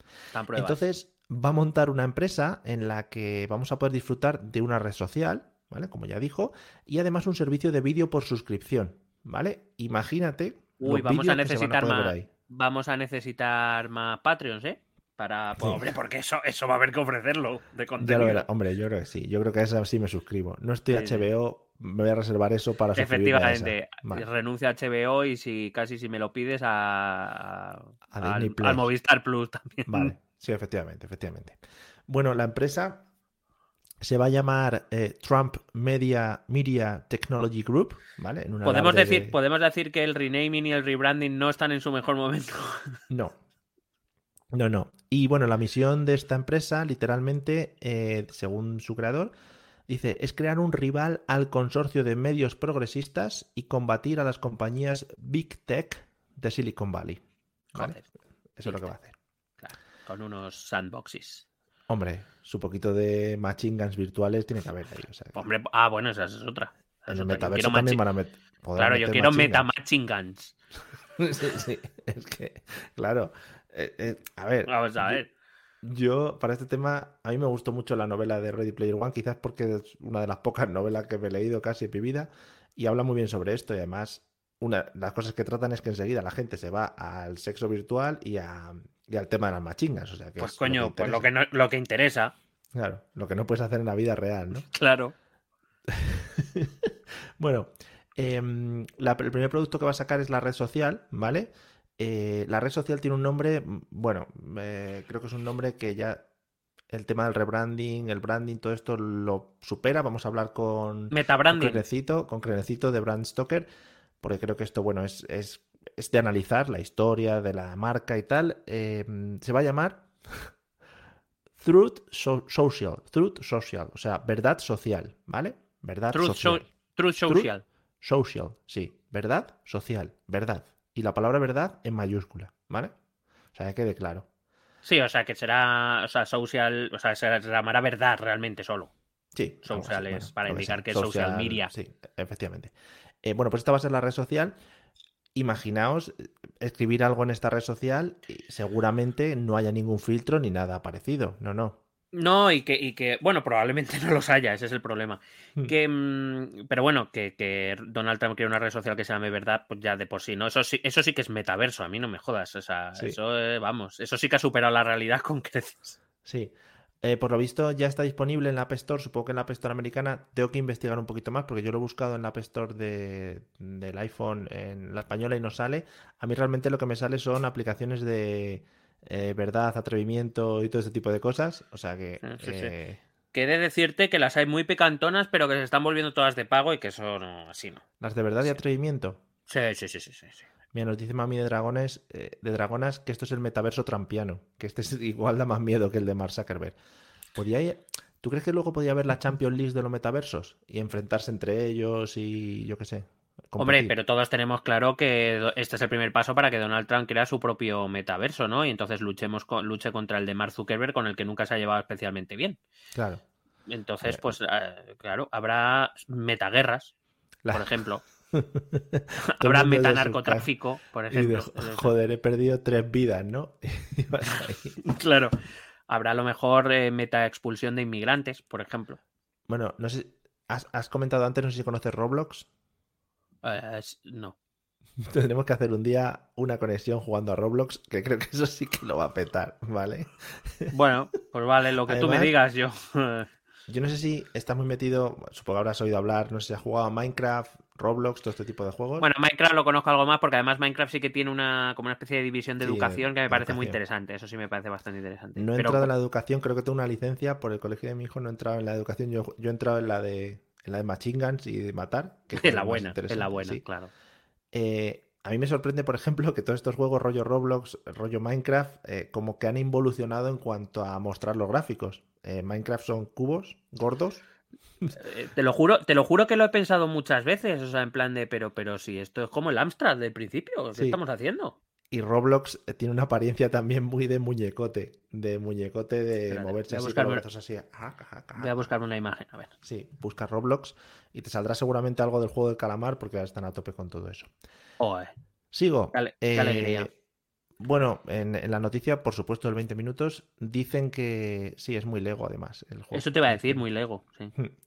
Entonces, va a montar una empresa en la que vamos a poder disfrutar de una red social, ¿vale? Como ya dijo, y además un servicio de vídeo por suscripción, ¿vale? Imagínate. Uy, los vamos a vídeos que se van necesitar poder ver más. ahí. Vamos a necesitar más Patreons, ¿eh? Para. pues, Sí. hombre, porque eso, eso va a haber que ofrecerlo de Ya contenido. lo. Hombre, yo creo que sí. Yo creo que a esa sí me suscribo. No estoy Sí. HBO, me voy a reservar eso para a esa. Efectivamente, Vale. renuncia a HBO y si casi si me lo pides a, A al, Plus. al Movistar Plus también. Vale, sí, efectivamente, efectivamente. Bueno, la empresa se va a llamar eh, Trump Media, Media Technology Group, ¿vale? En Podemos decir, de- podemos decir que el renaming y el rebranding no están en su mejor momento. No. No, no. Y bueno, la misión de esta empresa, literalmente, eh, según su creador, dice, es crear un rival al consorcio de medios progresistas y combatir a las compañías Big Tech de Silicon Valley. ¿vale? Joder, Eso es lo que va a hacer. claro, con unos sandboxes. Hombre, su poquito de machine guns virtuales tiene que haber ahí. o sea, que Hombre, ah, bueno, esa es otra. Esa en el metaverso también van a met- poder Claro, yo meter quiero machine meta guns. matching guns. [LAUGHS] sí, sí, es que, claro. Eh, eh, a ver, Vamos a ver. Yo, para este tema, a mí me gustó mucho la novela de Ready Player One, quizás porque es una de las pocas [LAUGHS] novelas que me he leído casi en mi vida, y habla muy bien sobre esto, y además, una de las cosas que tratan es que enseguida la gente se va al sexo virtual y, a- y al tema de las machingas, o sea que Pues es coño, pues lo que, no, lo que interesa, Claro, lo que no puedes hacer en la vida real, ¿no? [LAUGHS] claro. [LAUGHS] Bueno, em, la- el primer producto que va a sacar es la red social, ¿vale? Eh, la red social tiene un nombre, mm, bueno, eh, creo que es un nombre que ya el tema del rebranding, el branding, todo esto lo supera. Vamos a hablar con, con Metabranding. Crenecito, con Crenecito de Brand Stoker, porque creo que esto, bueno, es, es, es de analizar la historia de la marca y tal. Em, se va a llamar [LAUGHS] Truth So- Social, Truth Social, o sea, verdad social, ¿vale? Verdad Truth, social. so- Truth Social. Social, sí. Verdad, social, verdad. Y la palabra verdad en mayúscula, ¿vale? O sea, que quede claro. Sí, o sea, que será, o sea, social, o sea, se llamará verdad realmente solo. Sí. Social es para indicar que es social media. Sí, efectivamente. Eh, bueno, pues esta va a ser la red social. Imaginaos eh, escribir algo en esta red social y seguramente no haya ningún filtro ni nada parecido. No, no. No, y que, y que, bueno, probablemente [LAUGHS] no los haya, ese es el problema. Hmm. Que, mm, pero bueno, que, que Donald Trump quiere una red social que se llame verdad, pues ya de por sí, ¿no? Eso sí, eso sí que es metaverso, a mí no me jodas. O sea, Sí. eso, eh, vamos, eso sí que ha superado la realidad [LAUGHS] con creces. Sí. Eh, por lo visto ya está disponible en la App Store, supongo que en la App Store americana. Tengo que investigar un poquito más porque yo lo he buscado en la App Store de- del iPhone en la española y no sale. A mí realmente lo que me sale son aplicaciones de eh, verdad, atrevimiento y todo ese tipo de cosas. O sea que... Ah, sí, eh, Que he de decirte que las hay muy picantonas, pero que se están volviendo todas de pago y que eso no, así no. Las de verdad y atrevimiento. Sí, sí, sí, sí, sí. Mira, nos dice Mami de Dragones, eh, de Dragonas que esto es el metaverso trampiano, que este es [LAUGHS] igual da más miedo que el de Mark Zuckerberg. Podría ir- ¿Tú crees que luego podría haber la Champions League de los metaversos y enfrentarse entre ellos y yo qué sé? Hombre, pero todos tenemos claro que este es el primer paso para que Donald Trump crea su propio metaverso, ¿no? Y entonces luchemos con, luche contra el de Mark Zuckerberg, con el que nunca se ha llevado especialmente bien. Claro. Entonces, pues, eh, claro, habrá metaguerras, La- por ejemplo. [LAUGHS] Habrá de metanarcotráfico, por de, ejemplo. Decir, joder, he perdido tres vidas, ¿no? [LAUGHS] [LAUGHS] Claro. Habrá a lo mejor eh, meta expulsión de inmigrantes, por ejemplo. Bueno, no sé, has, has comentado antes, no sé si conoces Roblox. Eh, no. [LAUGHS] Tendremos que hacer un día una conexión jugando a Roblox, que creo que eso sí que lo va a petar, ¿vale? [LAUGHS] Bueno, pues vale, lo que tú me digas, yo. Yo no sé si estás muy metido, supongo que habrás oído hablar, no sé si has jugado a Minecraft, Roblox, todo este tipo de juegos. Bueno, Minecraft lo conozco algo más porque además Minecraft sí que tiene una como una especie de división de Sí, educación que me parece muy interesante. Eso sí me parece bastante interesante. no he Pero entrado en la educación, creo que tengo una licencia por el colegio de mi hijo, no he entrado en la educación, yo, yo he entrado en la de en la de Machine Guns y de matar. Que es la buena, en la buena, sí. claro. Eh, a mí me sorprende, por ejemplo, que todos estos juegos rollo Roblox, rollo Minecraft, eh, como que han involucionado en cuanto a mostrar los gráficos. Eh, Minecraft son cubos gordos. Te lo juro, te lo juro que lo he pensado muchas veces, o sea, en plan de, pero, pero si esto es como el Amstrad del principio, ¿qué Sí. estamos haciendo? Y Roblox eh, tiene una apariencia también muy de muñecote, de muñecote de Espérate, moverse voy a buscarme- así. ah, ah, ah, Voy a buscarme una imagen, a ver. Sí, busca Roblox y te saldrá seguramente algo del juego del calamar porque ahora están a tope con todo eso. Joder, Sigo. Qué ale- qué Eh, alegría. Bueno, en, en la noticia, por supuesto, del 20 minutos, dicen que sí, es muy Lego además el juego. Eso te iba a decir, muy Lego, sí. [LAUGHS]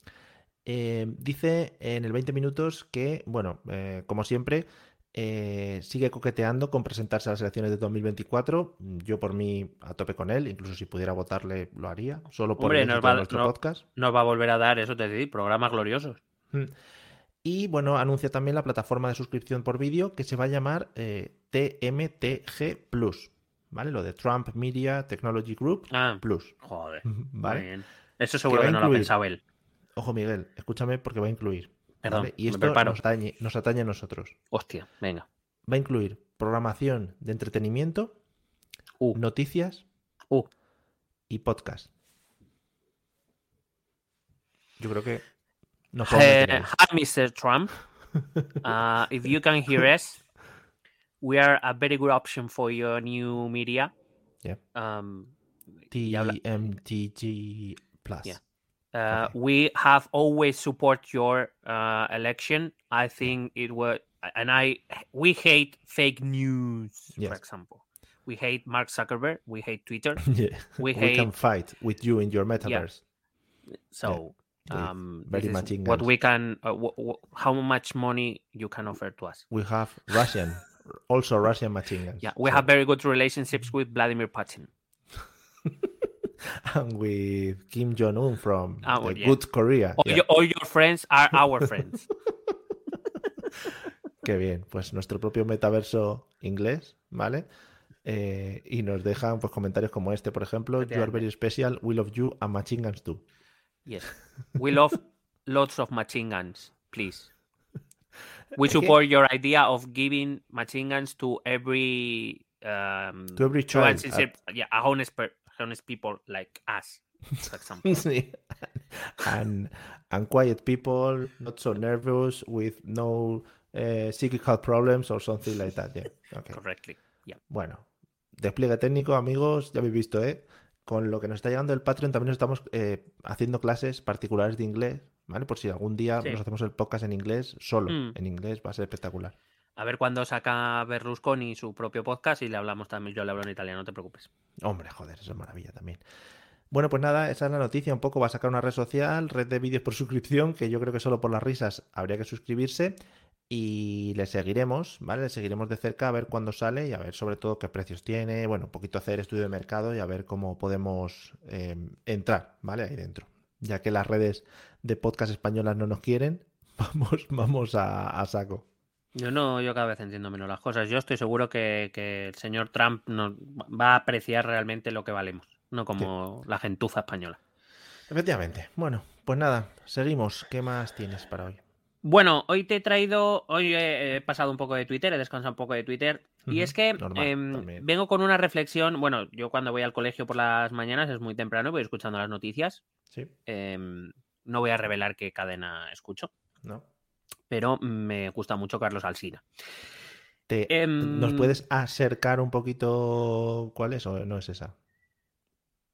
Eh, dice en el 20 minutos que, bueno, como siempre, eh, sigue coqueteando con presentarse a las elecciones de 2024. Yo por mí a tope con él, incluso si pudiera votarle lo haría, solo por Hombre, el nos va- nuestro no- podcast. Nos va a volver a dar, eso te decir, programas gloriosos. Mm. Y bueno, anuncia también la plataforma de suscripción por vídeo que se va a llamar eh, TMTG Plus, ¿vale? Lo de Trump Media Technology Group Ah, Plus, joder. Muy ¿vale? bien. Eso seguro que a no lo ha pensado él. Ojo Miguel, escúchame porque va a incluir, Perdón, ¿vale? Y esto nos atañe, nos atañe a nosotros. Hostia, venga. Va a incluir programación de entretenimiento, Uh, noticias uh. y podcast. Yo creo que podemos Eh, ahí. hi, Mr. Trump. [LAUGHS] Uh, if you can hear us, we are a very good option for your new media. Yeah. Um, TMTG Plus. Yeah. Uh. We have always support your uh, election. I think it was, and I we hate fake news. For example, we hate Mark Zuckerberg. We hate Twitter. [LAUGHS] Yeah. We We can fight with you in your metaverse. So, with um, very machine what we can. Uh, wh- wh- how much money you can offer to us? We have Russian, also Russian machine guns. Yeah, we So- have very good relationships with Vladimir Putin. [LAUGHS] and with Kim Jong Un from Ah, well, yeah. Good Korea. All, Yeah. your, all your friends are our friends. [LAUGHS] Qué bien, pues nuestro propio metaverso inglés, ¿vale? Eh, y nos dejan pues comentarios como este, por ejemplo, You are very special, we love you and machine guns too. Yes, we love lots of machine guns, please. [LAUGHS] We support your idea of giving machine guns to every um, To every child, yeah, a honest, per, honest people like us, for example. [LAUGHS] Sí. and, and quiet people, not so nervous, with no eh, psychic health problems or something like that. Yeah. [LAUGHS] Okay. Correctly. Yeah. Bueno, despliegue técnico, amigos, ya habéis visto, ¿eh? Con lo que nos está llegando el Patreon también estamos eh, haciendo clases particulares de inglés, ¿vale? Por si algún día Sí. nos hacemos el podcast en inglés, solo Mm. en inglés, va a ser espectacular. A ver cuándo saca Berlusconi su propio podcast y le hablamos también. Yo le hablo en italiano, no te preocupes. Hombre, joder, eso es maravilla también. Bueno, pues nada, esa es la noticia. Un poco va a sacar una red social, red de vídeos por [LAUGHS] suscripción, que yo creo que solo por las risas habría que suscribirse. Y le seguiremos, ¿vale? Le seguiremos de cerca a ver cuándo sale y a ver sobre todo qué precios tiene. Bueno, un poquito hacer estudio de mercado y a ver cómo podemos eh, entrar, ¿vale? Ahí dentro. Ya que las redes de podcast españolas no nos quieren, [LAUGHS] vamos, vamos a, saco. Yo no, yo cada vez entiendo menos las cosas. Yo estoy seguro que, el señor Trump nos va a apreciar realmente lo que valemos, no como la gentuza española. Efectivamente. Bueno, pues nada, seguimos. ¿Qué más tienes para hoy? Bueno, hoy te he traído, hoy he, pasado un poco de Twitter, he descansado un poco de Twitter. Y es que em, vengo con una reflexión. Bueno, yo cuando voy al colegio por las mañanas es muy temprano, voy escuchando las noticias. Sí. Em, no voy a revelar qué cadena escucho. No. Pero me gusta mucho Carlos Alsina. Em, ¿Nos puedes acercar un poquito cuál es o no es esa?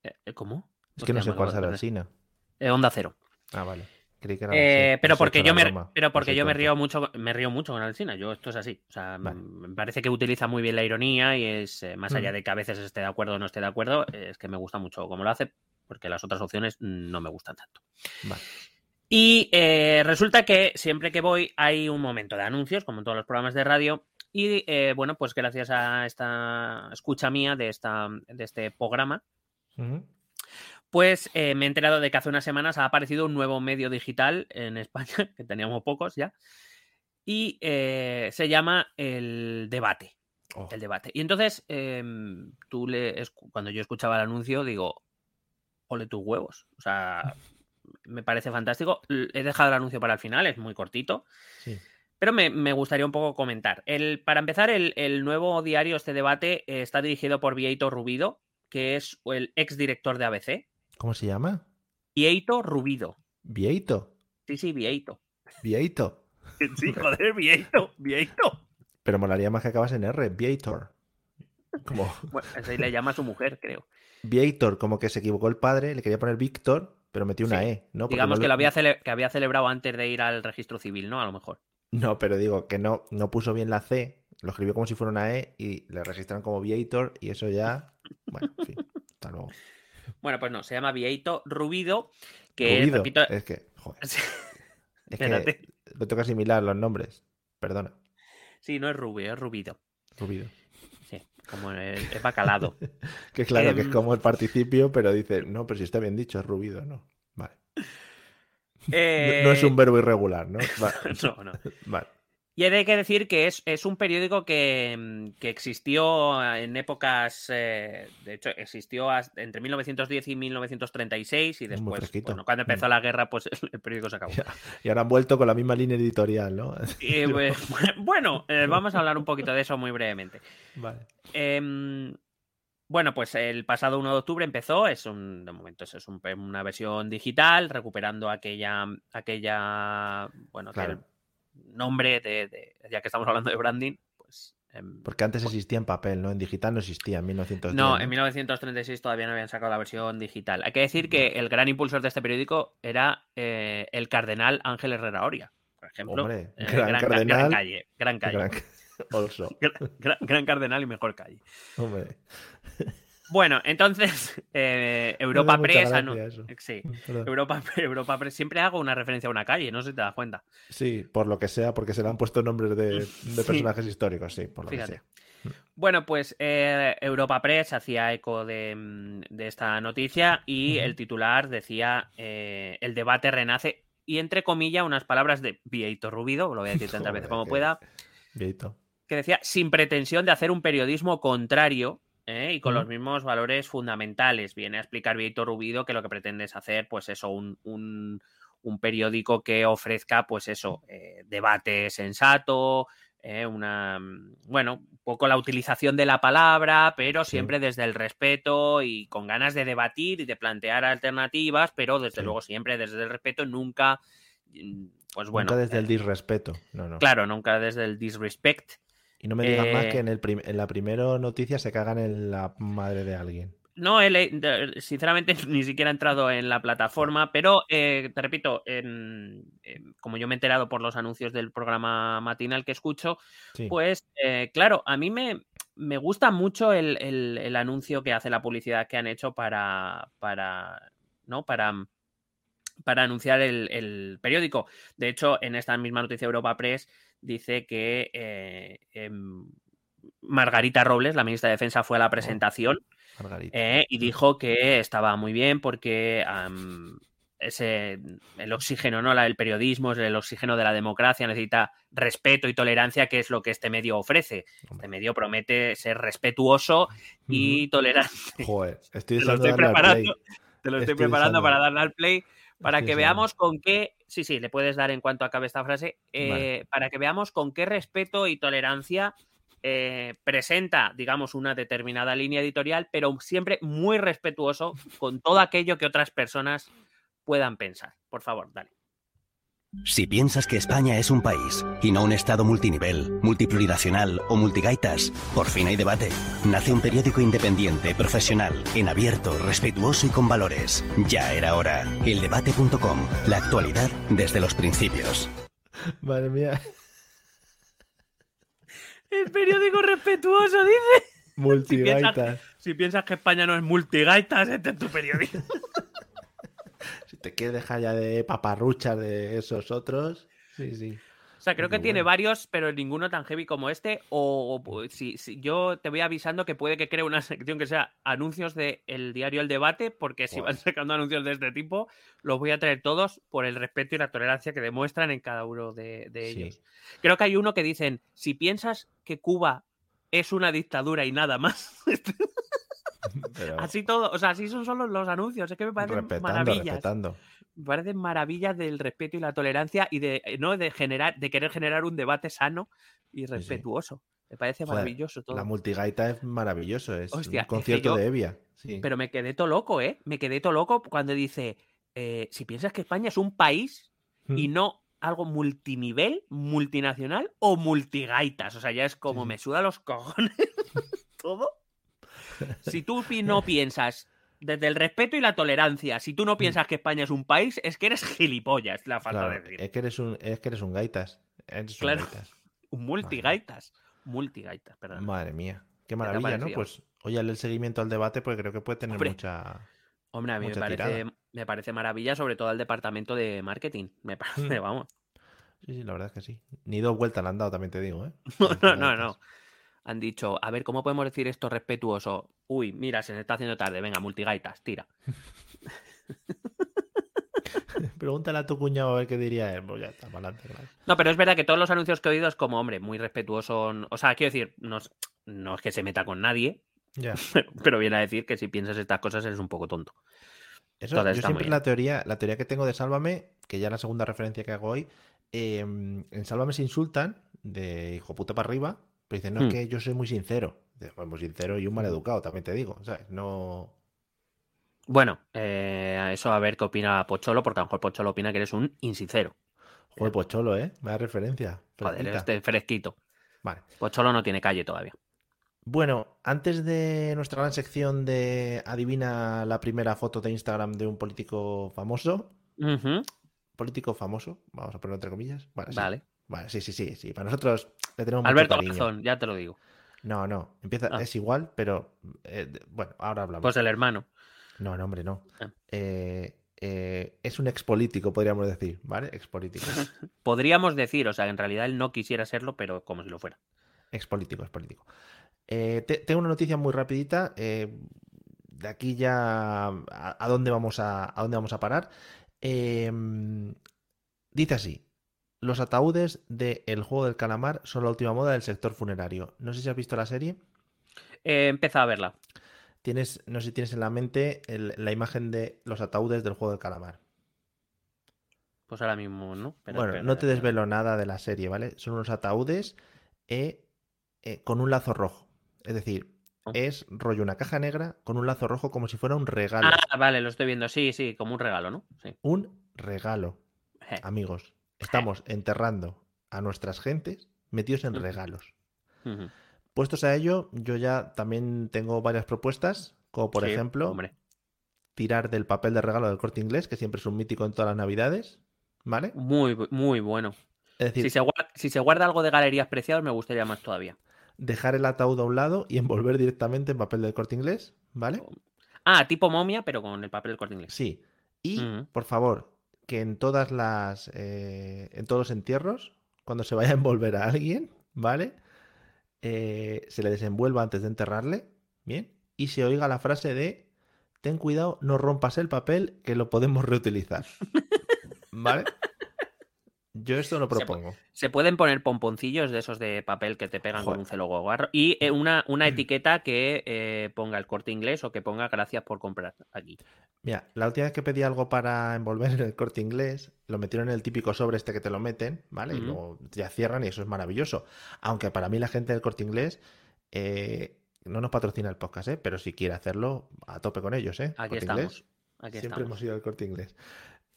Eh, ¿Cómo? Es que no sé cuál es Alsina. Eh, onda Cero. Ah, vale. Eh, pero, porque yo me, pero porque yo me río mucho, me río mucho con Alcina. Yo esto es así. O sea, me parece que utiliza muy bien la ironía y es eh, más allá mm. de que a veces esté de acuerdo o no esté de acuerdo, es que me gusta mucho cómo lo hace, porque las otras opciones no me gustan tanto. Y eh, resulta que siempre que voy hay un momento de anuncios, como en todos los programas de radio. Y bueno, pues gracias a esta escucha mía de, esta, de este programa, pues eh, me he enterado de que hace unas semanas ha aparecido un nuevo medio digital en España, [LAUGHS] que teníamos pocos ya, y eh, se llama El Debate. Oh. El Debate. Y entonces, em, tú le, cuando yo escuchaba el anuncio, digo, ole tus huevos. O sea, [LAUGHS] me parece fantástico. He dejado el anuncio para el final, es muy cortito. Pero me, gustaría un poco comentar. El, para empezar, el, el, nuevo diario, este debate, eh, está dirigido por Vieito Rubido, que es el ex director de ABC. ¿Cómo se llama? Vieito Rubido. ¿Vieito? Sí, sí, Vieito. ¿Vieito? sí, joder, Vieito, Vieito. Pero molaría más que acabas en R, Vietor. Como... Bueno, así le llama a su mujer, creo. Vietor, como que se equivocó el padre, le quería poner Víctor, pero metió una E, ¿no? Digamos que, lo había que había celebrado antes de ir al registro civil, ¿no? A lo mejor. No, pero digo que no, no puso bien la C, lo escribió como si fuera una E y le registraron como Vietor y eso ya. Bueno, en fin, hasta luego. [LAUGHS] Bueno, pues no, se llama Vieito Rubido, que repito... Es que, joder. [LAUGHS] es que lo toca asimilar los nombres. Perdona. Sí, no es rubio, es rubido. Rubido. Como el, bacalado. [LAUGHS] que claro, que es em, como el participio, pero dice, no, pero si está bien dicho, es rubido, ¿no? Vale. [LAUGHS] no, es un eh, verbo irregular, ¿no? [LAUGHS] no, no. Vale. Y de que decir que es, es un periódico que, mm, que, existió en épocas, eh, de hecho, existió entre 1910 y 1936 y después, bueno, cuando empezó mm. la guerra, pues [LAUGHS] el periódico se acabó. Y ahora han vuelto con la misma línea editorial, ¿no? [LAUGHS] Pues, [LAUGHS] bueno, eh, vamos a hablar un poquito de eso muy brevemente. Vale. Em, bueno, pues el pasado 1 de octubre empezó, es un, de momento es una versión digital, recuperando aquella, aquella, bueno, claro nombre de, ya que estamos hablando de branding, pues... Em, Porque antes pues existía en papel, ¿no? En digital no existía, en 1936. No, en 1936 todavía no habían sacado la versión digital. Hay que decir que el gran impulsor de este periódico era eh, el cardenal Ángel Herrera Oria, por ejemplo. Hombre, eh, gran, cardenal, calle. Gran calle. [LAUGHS] [LAUGHS] Gran, cardenal y mejor calle. Hombre. Bueno, entonces, [LAUGHS] eh, Europa Press. Sí, [LAUGHS] Europa, [LAUGHS] Europa Press. Siempre hago una referencia a una calle, no sé si te das cuenta. Sí, por lo que sea, porque se le han puesto nombres de, personajes históricos, sí, por lo que sea. Bueno, pues eh, Europa Press hacía eco de, esta noticia y el titular decía: eh, El debate renace. Y entre comillas, unas palabras de Vieito Rubido, lo voy a decir tantas veces como pueda. Vieito. Que decía: Sin pretensión de hacer un periodismo contrario ¿eh? y con los mismos valores fundamentales. Viene a explicar Víctor Rubido que lo que pretende es hacer, pues eso, un, un, periódico que ofrezca, pues eso, eh, debate sensato, eh, una, mm, bueno, un poco la utilización de la palabra, pero siempre desde el respeto y con ganas de debatir y de plantear alternativas, pero desde luego siempre desde el respeto, nunca, mm, pues bueno. Nunca desde el disrespeto, no, no. Claro, nunca desde el disrespect. Y no me digas más que eh, en, la primera noticia se cagan en la madre de alguien. No, sinceramente [LAUGHS] ni siquiera he entrado en la plataforma, pero eh, te repito, como yo me he enterado por los anuncios del programa matinal que escucho, pues eh, claro, a mí me, me gusta mucho el, el- el anuncio que hace la publicidad que han hecho para, para, ¿no? Para, para anunciar el, el periódico. De hecho, en esta misma noticia Europa Press dice que eh, em, Margarita Robles, la ministra de Defensa, fue a la presentación eh, y dijo que estaba muy bien porque ese, el oxígeno, ¿no? La- El periodismo es el oxígeno de la democracia, necesita respeto y tolerancia, que es lo que este medio ofrece. Este medio promete ser respetuoso y tolerante. Joder, estoy [LAUGHS] Te lo estoy preparando, te lo estoy, Estoy preparando para darle al play, para que veamos con qué, sí, sí, le puedes dar en cuanto acabe esta frase, eh, Vale. para que veamos con qué respeto y tolerancia eh, presenta, digamos, una determinada línea editorial, pero siempre muy respetuoso con todo aquello que otras personas puedan pensar. Por favor, dale. Si piensas que España es un país y no un estado multinivel, multiplurinacional o multigaitas, por fin hay debate. Nace un periódico independiente, profesional, en abierto, respetuoso y con valores. Ya era hora. Eldebate.com. La actualidad desde los principios. Madre mía, El periódico respetuoso dice. multigaitas. Si piensas que España no es multigaitas, este es tu periódico. [LAUGHS] Te quieres dejar ya de paparruchas de esos otros. Sí, sí. O sea, creo que Muy tiene bueno. varios, pero ninguno tan heavy como este. O, o, pues, si, si- yo te voy avisando que puede que cree una [LAUGHS] sección que sea anuncios del diario El Debate, porque si van sacando anuncios de este tipo, los voy a traer todos por el respeto y la tolerancia que demuestran en cada uno de, de Sí. ellos. Creo que hay uno que dicen, si piensas que Cuba es una dictadura y nada más. [LAUGHS] [LAUGHS] Pero así todo, o sea, así son solo los anuncios, es que me parecen respetando, maravillas. respetando. Me parecen maravillas del respeto y la tolerancia y de eh, no de generar, de querer generar un debate sano y sí. respetuoso. Me parece Joder, maravilloso todo. La multigaita es maravilloso, es Hostia, es un que concierto yo- de Evia. Sí. Pero me quedé todo loco, ¿eh? Me quedé todo loco cuando dice, eh, si piensas que España es un país y Mm. no algo multinivel, multinacional o multigaitas. O sea, ya es como me suda los cojones [LAUGHS] todo. Si tú no piensas desde el respeto y la tolerancia, si tú no piensas que España es un país, es que eres gilipollas, la falta. Claro, de decir. es que eres un, es que eres un gaitas. Eres un Claro. gaitas. [LAUGHS] Un multigaitas. Multigaitas, perdón. Madre mía. Qué maravilla, ¿no? Pues oye, el seguimiento al debate, porque creo que puede tener Hombre. mucha. Hombre, a mí me parece, me parece maravilla, sobre todo al departamento de marketing. Me [LAUGHS] parece, vamos. Sí, sí, la verdad es que sí. Ni dos vueltas le han dado, también te digo, ¿eh? [LAUGHS] No, no, no, no. Han dicho, a ver, ¿cómo podemos decir esto respetuoso? Uy, mira, se me está haciendo tarde. Venga, multigaitas, tira. [LAUGHS] Pregúntale a tu cuñado a ver qué diría él. Pues ya está, claro. No, pero es verdad que todos los anuncios que he oído es como, hombre, muy respetuoso. O sea, quiero decir, no es, no es que se meta con nadie, Ya. pero, [LAUGHS] pero viene a decir que si piensas estas cosas eres un poco tonto. Eso, yo siempre la teoría, la teoría que tengo de Sálvame, que ya es la segunda referencia que hago hoy, eh, en Sálvame se insultan de hijo puta para arriba, pero dicen, no, Hmm. es que yo soy muy sincero. "Pues muy sincero y un mal educado, también te digo, ¿sabes? No... Bueno, eh, a eso a ver qué opina Pocholo, porque a lo mejor Pocholo opina que eres un insincero. Joder, Pocholo, ¿eh? Me da referencia. Joder, este fresquito. Vale. Pocholo no tiene calle todavía. Bueno, antes de nuestra gran sección de adivina la primera foto de Instagram de un político famoso, político famoso, vamos a ponerlo entre comillas. Vale, sí. Vale. Sí, sí, sí, sí. Para nosotros le tenemos mucho Alberto cariño. Garzón, ya te lo digo. No, no, empieza, Ah. es igual, pero eh, bueno, ahora hablamos. Pues el hermano. No, no, hombre, no. Ah. Eh, eh, es un expolítico, podríamos decir, ¿vale? Expolítico. [LAUGHS] Podríamos decir, o sea, en realidad él no quisiera serlo, pero como si lo fuera. expolítico, expolítico. Te- tengo una noticia muy rapidita. de aquí ya a, a dónde vamos a, a dónde vamos a parar. Dice así. Los ataúdes de El juego del calamar son la última moda del sector funerario. No sé si has visto la serie. He empezado a verla. Tienes, no sé si tienes en la mente el- la imagen de los ataúdes del juego del calamar. Pues ahora mismo, ¿no? Pero bueno, no te desvelo nada de la serie, ¿vale? Son unos ataúdes eh, eh, con un lazo rojo. Es decir, Oh. es rollo una caja negra con un lazo rojo como si fuera un regalo. Ah, vale, lo estoy viendo. Sí, sí, como un regalo, ¿no? Sí. Un regalo, Je. amigos. Estamos enterrando a nuestras gentes metidos en regalos. Puestos a ello, yo ya también tengo varias propuestas, como por Sí, ejemplo Hombre. tirar del papel de regalo del corte inglés, que siempre es un mítico en todas las navidades, ¿vale? Muy, muy bueno. Es decir, Si se, guarda, si se guarda algo de galerías preciadas, me gustaría más todavía. dejar el ataúd a un lado y envolver directamente en papel del corte inglés, ¿vale? Ah, tipo momia, pero con el papel del corte inglés. Sí. Y, por favor, que en todas las. eh, en todos los entierros, cuando se vaya a envolver a alguien, ¿vale? Eh, se le desenvuelva antes de enterrarle, ¿bien? Y se oiga la frase de. Ten cuidado, no rompas el papel, que lo podemos reutilizar. [LAUGHS] ¿Vale? Yo esto lo propongo. Se pueden poner pomponcillos de esos de papel que te pegan Joder. con un celo guarro y eh, una, una etiqueta que eh, ponga el corte inglés o que ponga gracias por comprar aquí. Mira, la última vez que pedí algo para envolver en el corte inglés, lo metieron en el típico sobre este que te lo meten, ¿vale? Y luego ya cierran y eso es maravilloso. Aunque para mí la gente del corte inglés eh, no nos patrocina el podcast, ¿eh? Pero si quiere hacerlo, a tope con ellos, ¿eh? Aquí Corte estamos. Inglés, Aquí siempre estamos. hemos ido al corte inglés.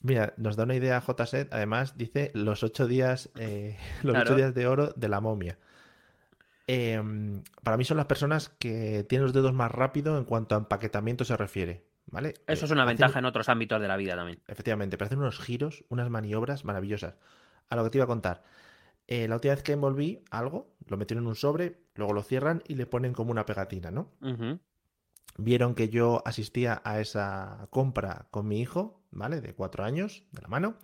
Mira, nos da una idea JSET, además dice los ocho días, eh, [LAUGHS] los Claro. ocho días de oro de la momia. Em, para mí son las personas que tienen los dedos más rápido en cuanto a empaquetamiento se refiere, ¿vale? Eso Eh, es una ventaja en otros ámbitos de la vida también. Efectivamente, pero hacen unos giros, unas maniobras maravillosas. A lo que te iba a contar. eh, la última vez que envolví algo, lo metieron en un sobre, luego lo cierran y le ponen como una pegatina, ¿no? Vieron que yo asistía a esa compra con mi hijo, ¿vale? De cuatro años, de la mano.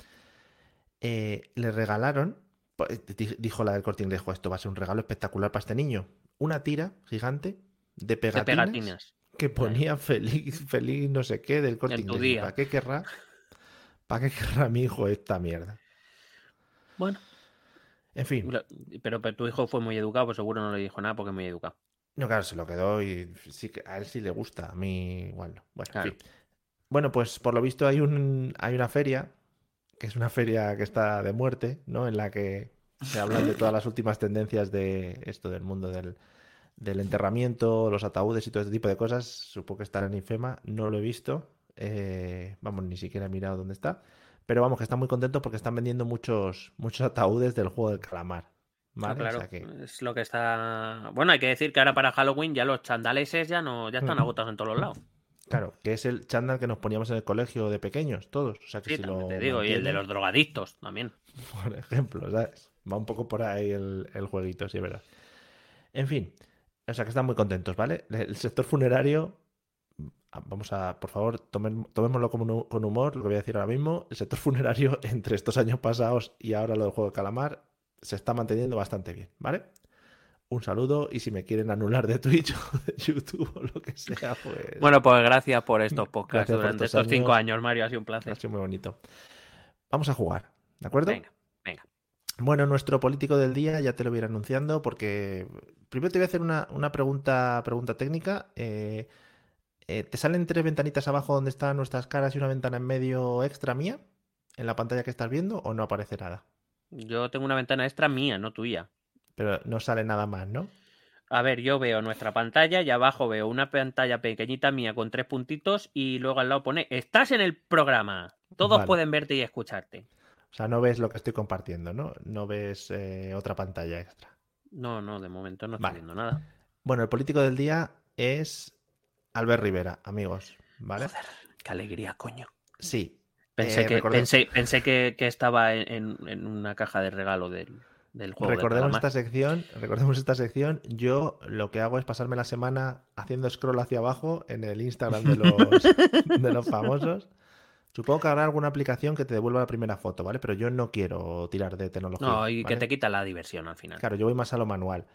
Eh, le regalaron, pues, di- dijo la del corte inglés, "Jo, esto va a ser un regalo espectacular para este niño. Una tira gigante de De pegatinas, que ponía feliz, feliz no sé qué del corte En inglés. ¿Para qué querrá? ¿Para qué querrá mi hijo esta mierda? Bueno, En fin, pero, pero tu hijo fue muy educado, pues seguro no le dijo nada porque es muy educado. no, claro, se lo quedó y sí que a él sí le gusta, a mí igual no. Bueno, en Claro. fin. Bueno, pues por lo visto hay un hay una feria, que es una feria que está de muerte, ¿no? En la que se hablan de todas las últimas tendencias de esto del mundo del, del enterramiento, los ataúdes y todo este tipo de cosas. Supongo que estará en Infema, no lo he visto. eh, vamos, ni siquiera he mirado dónde está. Pero vamos, que están muy contentos porque están vendiendo muchos, muchos ataúdes del juego del calamar. Ah, claro, sea que- es lo que está. Bueno, hay que decir que ahora para Halloween ya los chandaleses ya no, ya están Ujú. agotados en todos los lados. Claro, que es el chándal que nos poníamos en el colegio de pequeños, todos. O sea que Sí, si lo te digo, y el de los drogadictos también. [LAUGHS] por ejemplo, ¿sabes? Va un poco por ahí el, el jueguito, sí, es verdad. En fin, o sea que están muy contentos, ¿vale? El sector funerario, ah, vamos a, por favor, tomen- tomémoslo con, con humor, lo que voy a decir ahora mismo. El sector funerario, [LAUGHS] entre estos años pasados y ahora lo del juego de calamar, se está manteniendo bastante bien, ¿vale? Un saludo y si me quieren anular de Twitch [LAUGHS] o de YouTube o lo que sea, pues... Bueno, pues gracias por estos podcasts Gracias por durante estos estos cinco años. Mario. Ha sido un Ha placer. sido muy bonito. Vamos a jugar, ¿de acuerdo? Venga, venga. Bueno, nuestro político del día ya te lo voy a ir anunciando porque primero te voy a hacer una, una pregunta, pregunta técnica. Eh, eh, ¿te salen tres ventanitas abajo donde están nuestras caras y una ventana en medio extra mía? ¿En la pantalla que estás viendo o no aparece nada? Yo tengo una ventana extra mía, no tuya. Pero no sale nada más, ¿no? A ver, yo veo nuestra pantalla y abajo veo una pantalla pequeñita mía con tres puntitos y luego al lado pone Estás en el programa. Todos Vale. pueden verte y escucharte. O sea, no ves lo que estoy compartiendo, ¿no? No ves eh, otra pantalla extra. No, no, de momento no estoy Vale. viendo nada. Bueno, el político del día es Albert Rivera, amigos. ¿Vale? Joder, qué alegría, coño. Sí. Pensé, Eh, que, pensé, pensé que, que estaba en, en- en una caja de regalo del, del juego. del Recordemos esta sección, recordemos esta sección. Yo lo que hago es pasarme la semana haciendo scroll hacia abajo en el Instagram de los, [LAUGHS] de los famosos. Supongo que habrá alguna aplicación que te devuelva la primera foto, ¿vale? Pero yo no quiero tirar de tecnología. No, y que te quita la diversión al final. Claro, yo voy más a lo manual.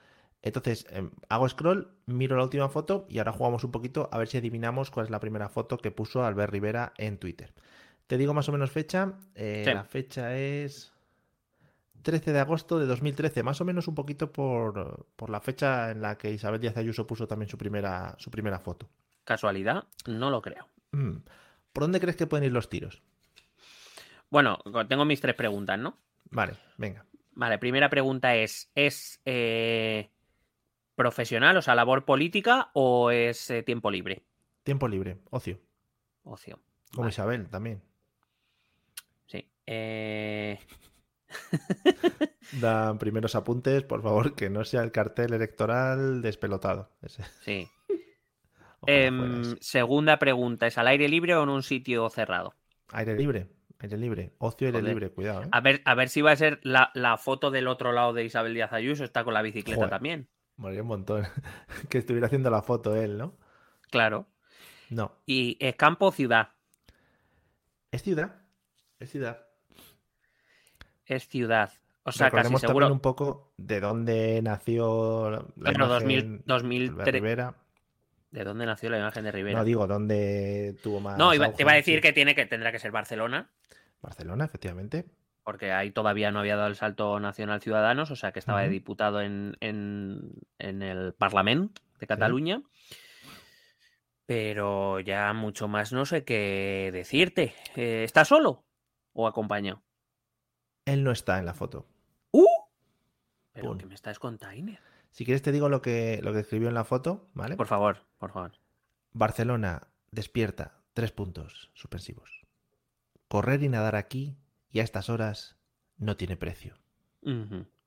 Entonces, em, hago scroll, miro la última foto y ahora jugamos un poquito a ver si adivinamos cuál es la primera foto que puso Albert Rivera en Twitter. Te digo más o menos fecha. eh, Sí. La fecha es 13 de agosto de 2013, más o menos un poquito por, por la fecha en la que Isabel Díaz Ayuso puso también su primera, su primera foto. ¿Casualidad? No lo creo. Mm. ¿Por dónde crees que pueden ir los tiros? Bueno, tengo mis tres preguntas, ¿no? Vale, venga. Vale, primera pregunta es, ¿es eh, profesional, o sea, labor política o es eh, tiempo libre? Tiempo libre, ocio. Ocio. Como Vale, Isabel también. Sí. Eh, [LAUGHS] Dan primeros apuntes, por favor, que no sea el cartel electoral despelotado. Ese. sí. [LAUGHS] Em, segunda pregunta, ¿es al aire libre o en un sitio cerrado? Aire libre, aire libre. Ocio, aire Joder. libre, cuidado, ¿eh? A ver, a ver si va a ser la, la foto del otro lado de Isabel Díaz Ayuso, está con la bicicleta Joder. también. Molaría un montón. [LAUGHS] que estuviera haciendo la foto él, ¿no? Claro. No. ¿Y es campo o ciudad? Es ciudad. Es ciudad. Es ciudad. O sea, casi Recordemos seguro. también un poco de dónde nació la imagen 2000, de 2003. Rivera. ¿De dónde nació la imagen de Rivera? No digo dónde tuvo más. No, iba, te iba a decir que tiene que tendrá que ser Barcelona, Barcelona, efectivamente. porque ahí todavía no había dado el salto nacional Ciudadanos, o sea que estaba de diputado en, en- en el Parlamento de Cataluña. Pero ya mucho más no sé qué decirte. Eh, ¿Está solo o acompañado? Él no está en la foto. ¡Uh! Pero Pum. que me estás container. Si quieres te digo lo que, lo que escribió en la foto, ¿vale? Por favor, por favor. Barcelona, despierta. Tres puntos suspensivos. Correr y nadar aquí y a estas horas no tiene precio.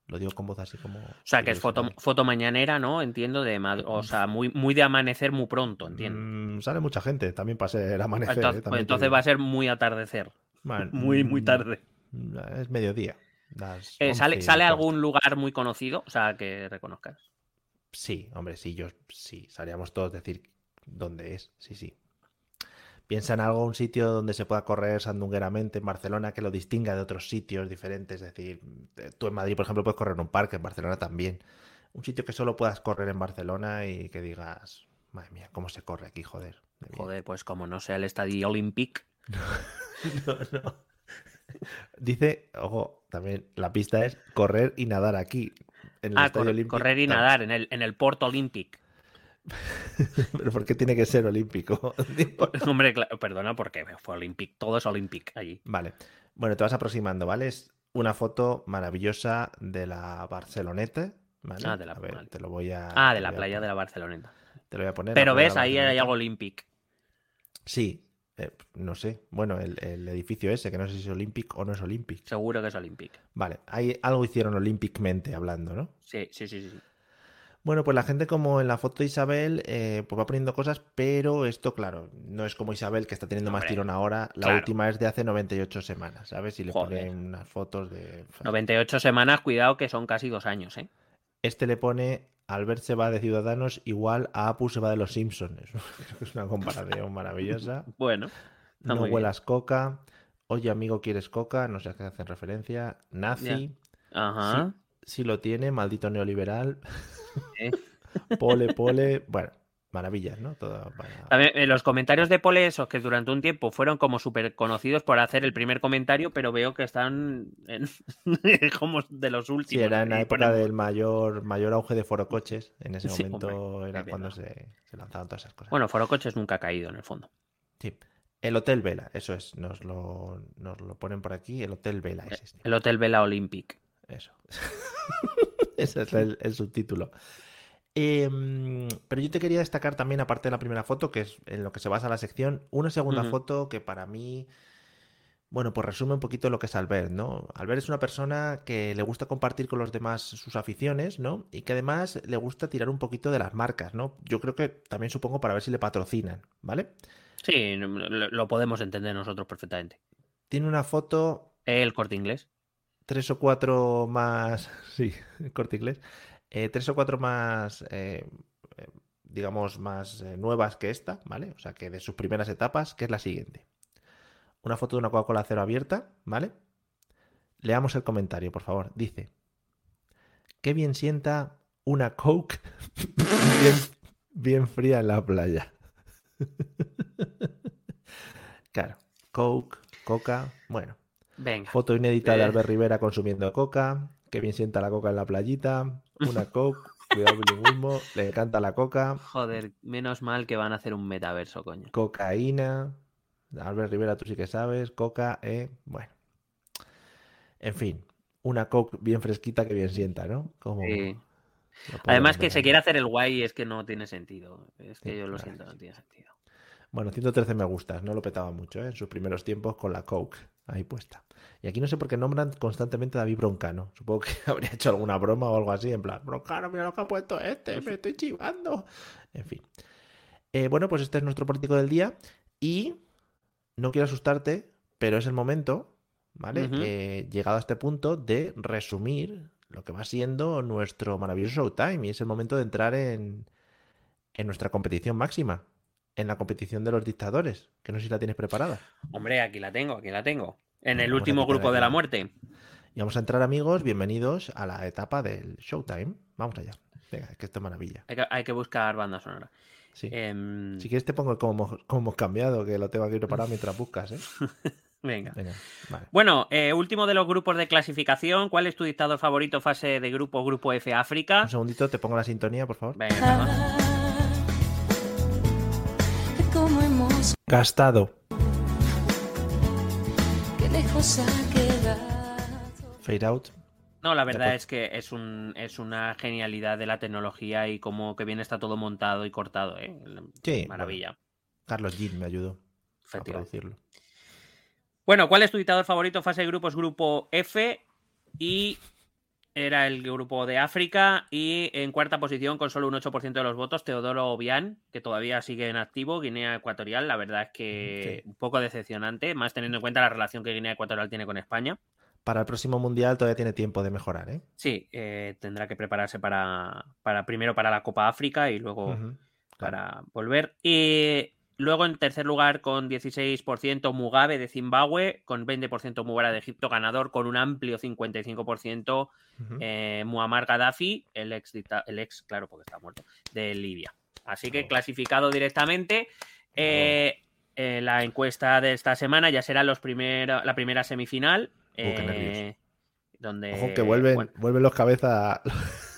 Lo digo con voz así como... O sea, que es foto, foto mañanera, ¿no? Entiendo, de o sea, muy, muy de amanecer muy pronto, entiendo. Mm, sale mucha gente también para ser amanecer. entonces ¿eh? pues entonces va a ser muy atardecer, [LAUGHS] muy, muy mm, tarde. Es mediodía. Eh, ¿Sale, 11 y ¿Sale algún lugar muy conocido? O sea, que reconozcas. Sí, hombre, sí, yo sí, salíamos todos decir dónde es, sí, sí. Piensa en algo, un sitio donde se pueda correr sandungueramente en Barcelona que lo distinga de otros sitios diferentes. Es decir, eh, tú en Madrid, por ejemplo, puedes correr en un parque, en Barcelona también. Un sitio que solo puedas correr en Barcelona y que digas, madre mía, cómo se corre aquí, joder. de bien". Joder, pues como no sea el Estadio Olympic. [LAUGHS] No, no. Dice, ojo, también la pista es correr y nadar aquí. En el Ah, cor- Olímpico. correr y nadar en el, en el Porto Olympic. [LAUGHS] Pero ¿por qué tiene que ser olímpico? [LAUGHS] [LAUGHS] Hombre, perdona, porque fue Olympic. Todo es Olympic allí. Vale. Bueno, te vas aproximando, ¿vale? Es una foto maravillosa de la Barceloneta, ¿vale? Ah, de la- A ver, te lo voy a... Ah, de la a playa de la Barceloneta. Te lo voy a poner. Pero ves, ahí hay algo Olympic. Sí. Eh, no sé. Bueno, el, el edificio ese, que no sé si es Olympic o no es Olympic. Seguro que es Olympic. Vale, hay, algo hicieron olímpicamente hablando, ¿no? Sí, sí, sí, sí. Bueno, pues la gente como en la foto de Isabel, eh, pues va poniendo cosas, pero esto, claro, no es como Isabel que está teniendo más tirón ahora. La claro. última es de hace 98 semanas, ¿sabes? Y le Joder. ponen unas fotos de... 98 semanas, cuidado que son casi dos años, ¿eh? Este le pone Albert se va de Ciudadanos igual a Apu se va de los Simpsons. [LAUGHS] Es una comparación maravillosa. [LAUGHS] Bueno, No bien. huelas coca. Oye, amigo, ¿quieres coca? No sé a qué hacen referencia. Nazi. Ajá. Sí lo tiene, maldito neoliberal. Sí. [LAUGHS] Pole, pole. Bueno, maravillas, ¿no? Todo para... También, eh, los comentarios de Pole, esos que durante un tiempo fueron como súper conocidos por hacer el primer comentario, pero veo que están en- [LAUGHS] como de los Sí, últimos. era en la época del mayor, mayor auge de forocoches. En ese Sí, momento hombre, era cuando se, se lanzaban todas esas cosas. Bueno, Forocoches nunca ha caído en el fondo. Sí. El Hotel Vela, eso es, nos lo, nos lo ponen por aquí. El Hotel Vela es este. El Hotel Vela Olympic. Eso. [LAUGHS] Ese es el, el subtítulo. Em, pero yo te quería destacar también, aparte de la primera foto, que es en lo que se basa la sección, una segunda foto que para mí, bueno, pues resume un poquito lo que es Albert, ¿no? Albert es una persona que le gusta compartir con los demás sus aficiones, ¿no? Y que además le gusta tirar un poquito de las marcas, ¿no? Yo creo que también supongo para ver si le patrocinan, ¿vale? Sí, lo, podemos entender nosotros perfectamente. Tiene una foto El corte inglés. tres o cuatro más, [LAUGHS] sí, corte inglés, eh, tres o cuatro más, eh, eh, digamos, más eh, nuevas que esta, ¿vale? O sea, que de sus primeras etapas, que es la siguiente. Una foto de una Coca-Cola cero abierta, ¿vale? Leamos el comentario, por favor. Dice, qué bien sienta una Coke [LAUGHS] bien, bien fría en la playa. [LAUGHS] claro, Coke, Coca, bueno. Venga. Foto inédita de. Albert Rivera consumiendo coca. Que bien sienta la coca en la playita. Una [LAUGHS] coke. Cuidado bilingüismo. Le encanta la coca. Joder, menos mal que van a hacer un metaverso, coño. Cocaína. Albert Rivera, tú sí que sabes. Coca, eh. Bueno. En fin. Una coke bien fresquita que bien sienta, ¿no? Como Sí. Además que se quiere hacer el guay es que no tiene sentido. Es que Sí, yo lo siento, no tiene sentido. Bueno, 113 me gustas, no lo petaba mucho ¿eh? en sus primeros tiempos con la Coke ahí puesta. Y aquí no sé por qué nombran constantemente a David Broncano. Supongo que [LAUGHS] habría hecho alguna broma o algo así, en plan, Broncano, mira lo que ha puesto este, me estoy chivando. En fin. Eh, bueno, pues este es nuestro político del día y no quiero asustarte, pero es el momento, ¿vale? Eh, llegado a este punto de resumir lo que va siendo nuestro maravilloso Showtime y es el momento de entrar en, en nuestra competición máxima, en la competición de los dictadores, que no sé si la tienes preparada. Hombre, aquí la tengo, aquí la tengo. En el Vamos a último grupo de la muerte. Y vamos a entrar amigos, bienvenidos a la etapa del Showtime. Vamos allá. Venga, es que esto es maravilla. Hay que, hay que buscar banda sonora. Sí. Em, Si quieres te pongo como, hemos- como hemos cambiado, que lo tengo aquí preparado [LAUGHS] mientras buscas, ¿eh? venga. Venga, vale. Bueno, eh, último de los grupos de clasificación. ¿Cuál es tu dictador favorito fase de grupo, grupo F África? Un segundito, te pongo la sintonía, por favor. Venga, Gastado. que lejos ha quedado. Fade out. No, la verdad es que es, un, es una genialidad de la tecnología y como que bien está todo montado y cortado, ¿eh? Sí, Maravilla. Carlos Jean me ayudó a producirlo. Bueno, ¿cuál es tu dictador favorito? Fase de grupos, grupo F. Y era el grupo de África. Y en cuarta posición, con solo un 8% de los votos, Teodoro Obiang, que todavía sigue en activo, Guinea Ecuatorial. La verdad es que Sí. un poco decepcionante, más teniendo en cuenta la relación que Guinea Ecuatorial tiene con España. Para el próximo mundial todavía tiene tiempo de mejorar, ¿eh? Sí, eh, tendrá que prepararse para, para primero para la Copa África y luego claro. para volver. Y luego en tercer lugar con 16% Mugabe de Zimbabue, con 20% Mubarak de Egipto, ganador con un amplio 55% Ujú. eh, Muammar Gaddafi, el ex, el ex, claro, porque está muerto, de Libia. Así que Oh. clasificado directamente. Eh, eh, la encuesta de esta semana ya será los la primera semifinal. Uh, eh, donde, Ojo que vuelven, bueno, vuelven los cabezas.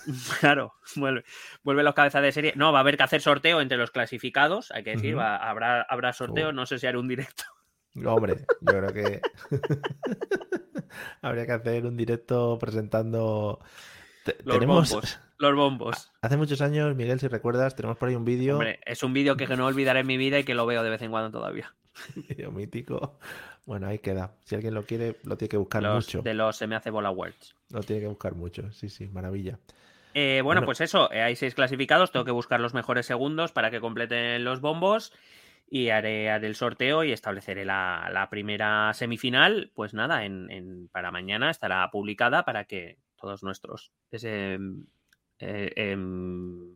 [LAUGHS] Claro, vuelve, vuelve los cabezas de serie. No, va a haber que hacer sorteo entre los clasificados, hay que decir, va- habrá, habrá sorteo, Uh. no sé si haré un directo. No, [LAUGHS] hombre, yo creo que [LAUGHS] habría que hacer un directo presentando. Los tenemos bombos. Los bombos. hace muchos años, Miguel, si recuerdas, tenemos por ahí un vídeo, Hombre, es un vídeo que no olvidaré en mi vida y que lo veo de vez en cuando todavía. vídeo mítico. Bueno, ahí queda. Si alguien lo quiere, lo tiene que buscar Los, mucho. de los Se me hace bola words. Lo tiene que buscar mucho. Sí, sí, maravilla. Eh, bueno, Bueno. pues eso, eh, hay seis clasificados, tengo que buscar los mejores segundos para que completen los bombos y haré, haré el sorteo y estableceré la, la primera semifinal. Pues nada, en, en- para mañana estará publicada para que todos nuestros, ese, eh, em,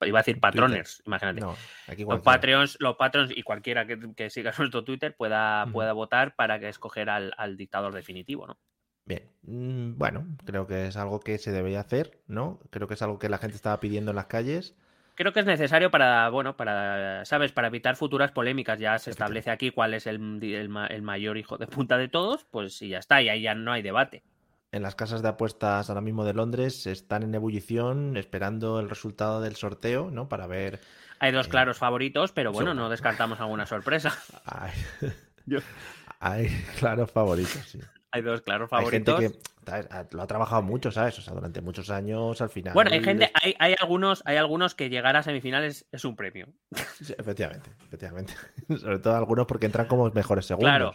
iba a decir patroners, imagínate. No, aquí Los. Patreons, los Patreons y cualquiera que, que siga [LAUGHS] nuestro Twitter pueda, pueda votar para que escoger al, al dictador definitivo, ¿no? Bien, mm, bueno, creo que es algo que se debería hacer, ¿no? Creo que es algo que la gente estaba pidiendo en las calles. Creo que es necesario para, bueno, para, ¿sabes? Para evitar futuras polémicas. Ya se establece aquí cuál es el, el ma- el mayor hijo de puta de todos, pues y ya está, y ahí ya no hay debate. En las casas de apuestas ahora mismo de Londres están en ebullición esperando el resultado del sorteo, ¿no? Para ver. Hay dos Eh, claros favoritos, pero bueno, no descartamos alguna sorpresa. [LAUGHS] Hay, Yo- hay claros favoritos, sí. Hay dos claros Hay gente favoritos. que ¿sabes? Ha- lo ha trabajado mucho, ¿sabes? O sea, durante muchos años al final. Bueno, hay gente, hay, hay algunos, hay algunos que llegar a semifinales es un premio. Sí, efectivamente, efectivamente. [LAUGHS] Sobre todo algunos porque entran como mejores segundos. Claro,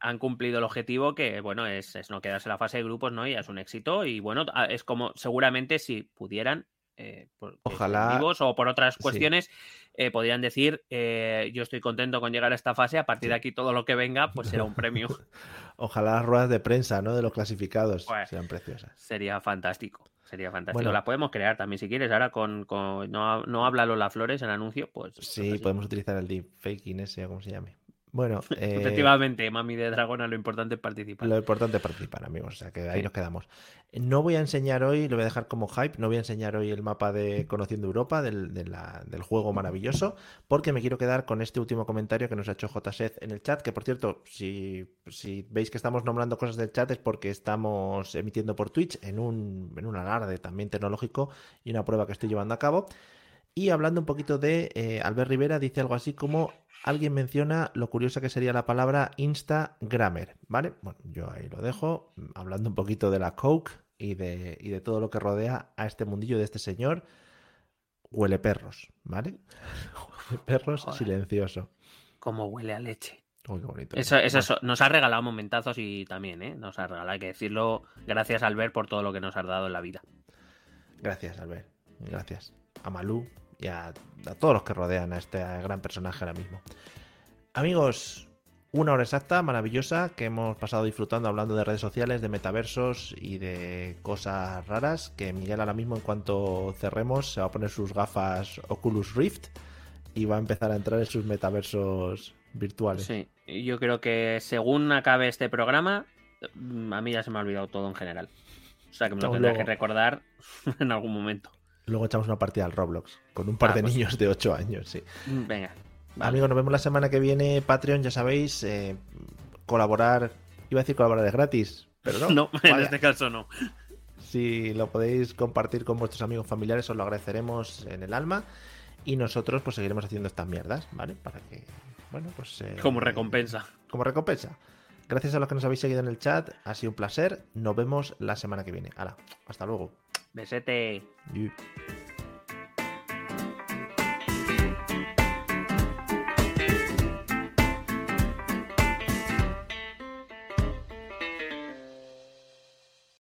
han cumplido el objetivo que, bueno, es, es no quedarse en la fase de grupos, ¿no? Y es un éxito. Y bueno, a- es como seguramente si pudieran, eh, por, Ojalá- vivos o por otras sí. cuestiones, eh, podrían decir, eh, yo estoy contento con llegar a esta fase, a partir de aquí todo lo que venga, pues será un premio. [LAUGHS] Ojalá las ruedas de prensa, ¿no? De los clasificados Pues, sean preciosas. Sería fantástico. Sería fantástico. Bueno. Las podemos crear también si quieres. Ahora con, con- no, no habla Lola Flores en anuncio, pues. Sí, pues así. podemos utilizar el deepfaking ese o como se llame. Bueno, [LAUGHS] eh, Efectivamente, Mami de Dragona, lo importante es participar. Lo importante es participar, amigos. O sea que ahí Sí. nos quedamos. No voy a enseñar hoy, lo voy a dejar como hype, no voy a enseñar hoy el mapa de Conociendo Europa, del, de la- del juego maravilloso, porque me quiero quedar con este último comentario que nos ha hecho JSED en el chat, que por cierto, si, si veis que estamos nombrando cosas del chat es porque estamos emitiendo por Twitch en un, en un alarde también tecnológico y una prueba que estoy llevando a cabo. Y hablando un poquito de eh, Albert Rivera, dice algo así como alguien menciona lo curiosa que sería la palabra Instagrammer, ¿vale? Bueno, yo ahí lo dejo, hablando un poquito de la Coke y de, y de todo lo que rodea a este mundillo de este señor. Huele perros, ¿vale? [LAUGHS] Huele perros Joder. silencioso. Como huele a leche. Uy, qué bonito. Eso, eso, nos ha regalado momentazos y también, ¿eh? Nos ha regalado, hay que decirlo, gracias Albert por todo lo que nos has dado en la vida. Gracias, Albert. Gracias. A Malú y a, a todos los que rodean a este gran personaje ahora mismo. Amigos, Una hora exacta, maravillosa, que hemos pasado disfrutando hablando de redes sociales, de metaversos y de cosas raras. Que Miguel ahora mismo, en cuanto cerremos, se va a poner sus gafas Oculus Rift y va a empezar a entrar en sus metaversos virtuales. Sí, yo creo que según acabe este programa, mm, a mí ya se me ha olvidado todo en general. O sea que me lo tendré que recordar [LAUGHS] en algún momento. Luego echamos una partida al Roblox con un par Ah, de pues- niños de 8 años, sí. Mm, Venga. vale. Amigos, nos vemos la semana que viene. Patreon, ya sabéis, eh, colaborar. Iba a decir colaborar es gratis, pero no. [LAUGHS] No, en este caso no. Si lo podéis compartir con vuestros amigos familiares, os lo agradeceremos en el alma. Y nosotros, pues seguiremos haciendo estas mierdas, ¿vale? Para que, bueno, pues. eh, Como recompensa. Como recompensa. Gracias a los que nos habéis seguido en el chat. Ha sido un placer. Nos vemos la semana que viene. Hala, hasta luego. Besete.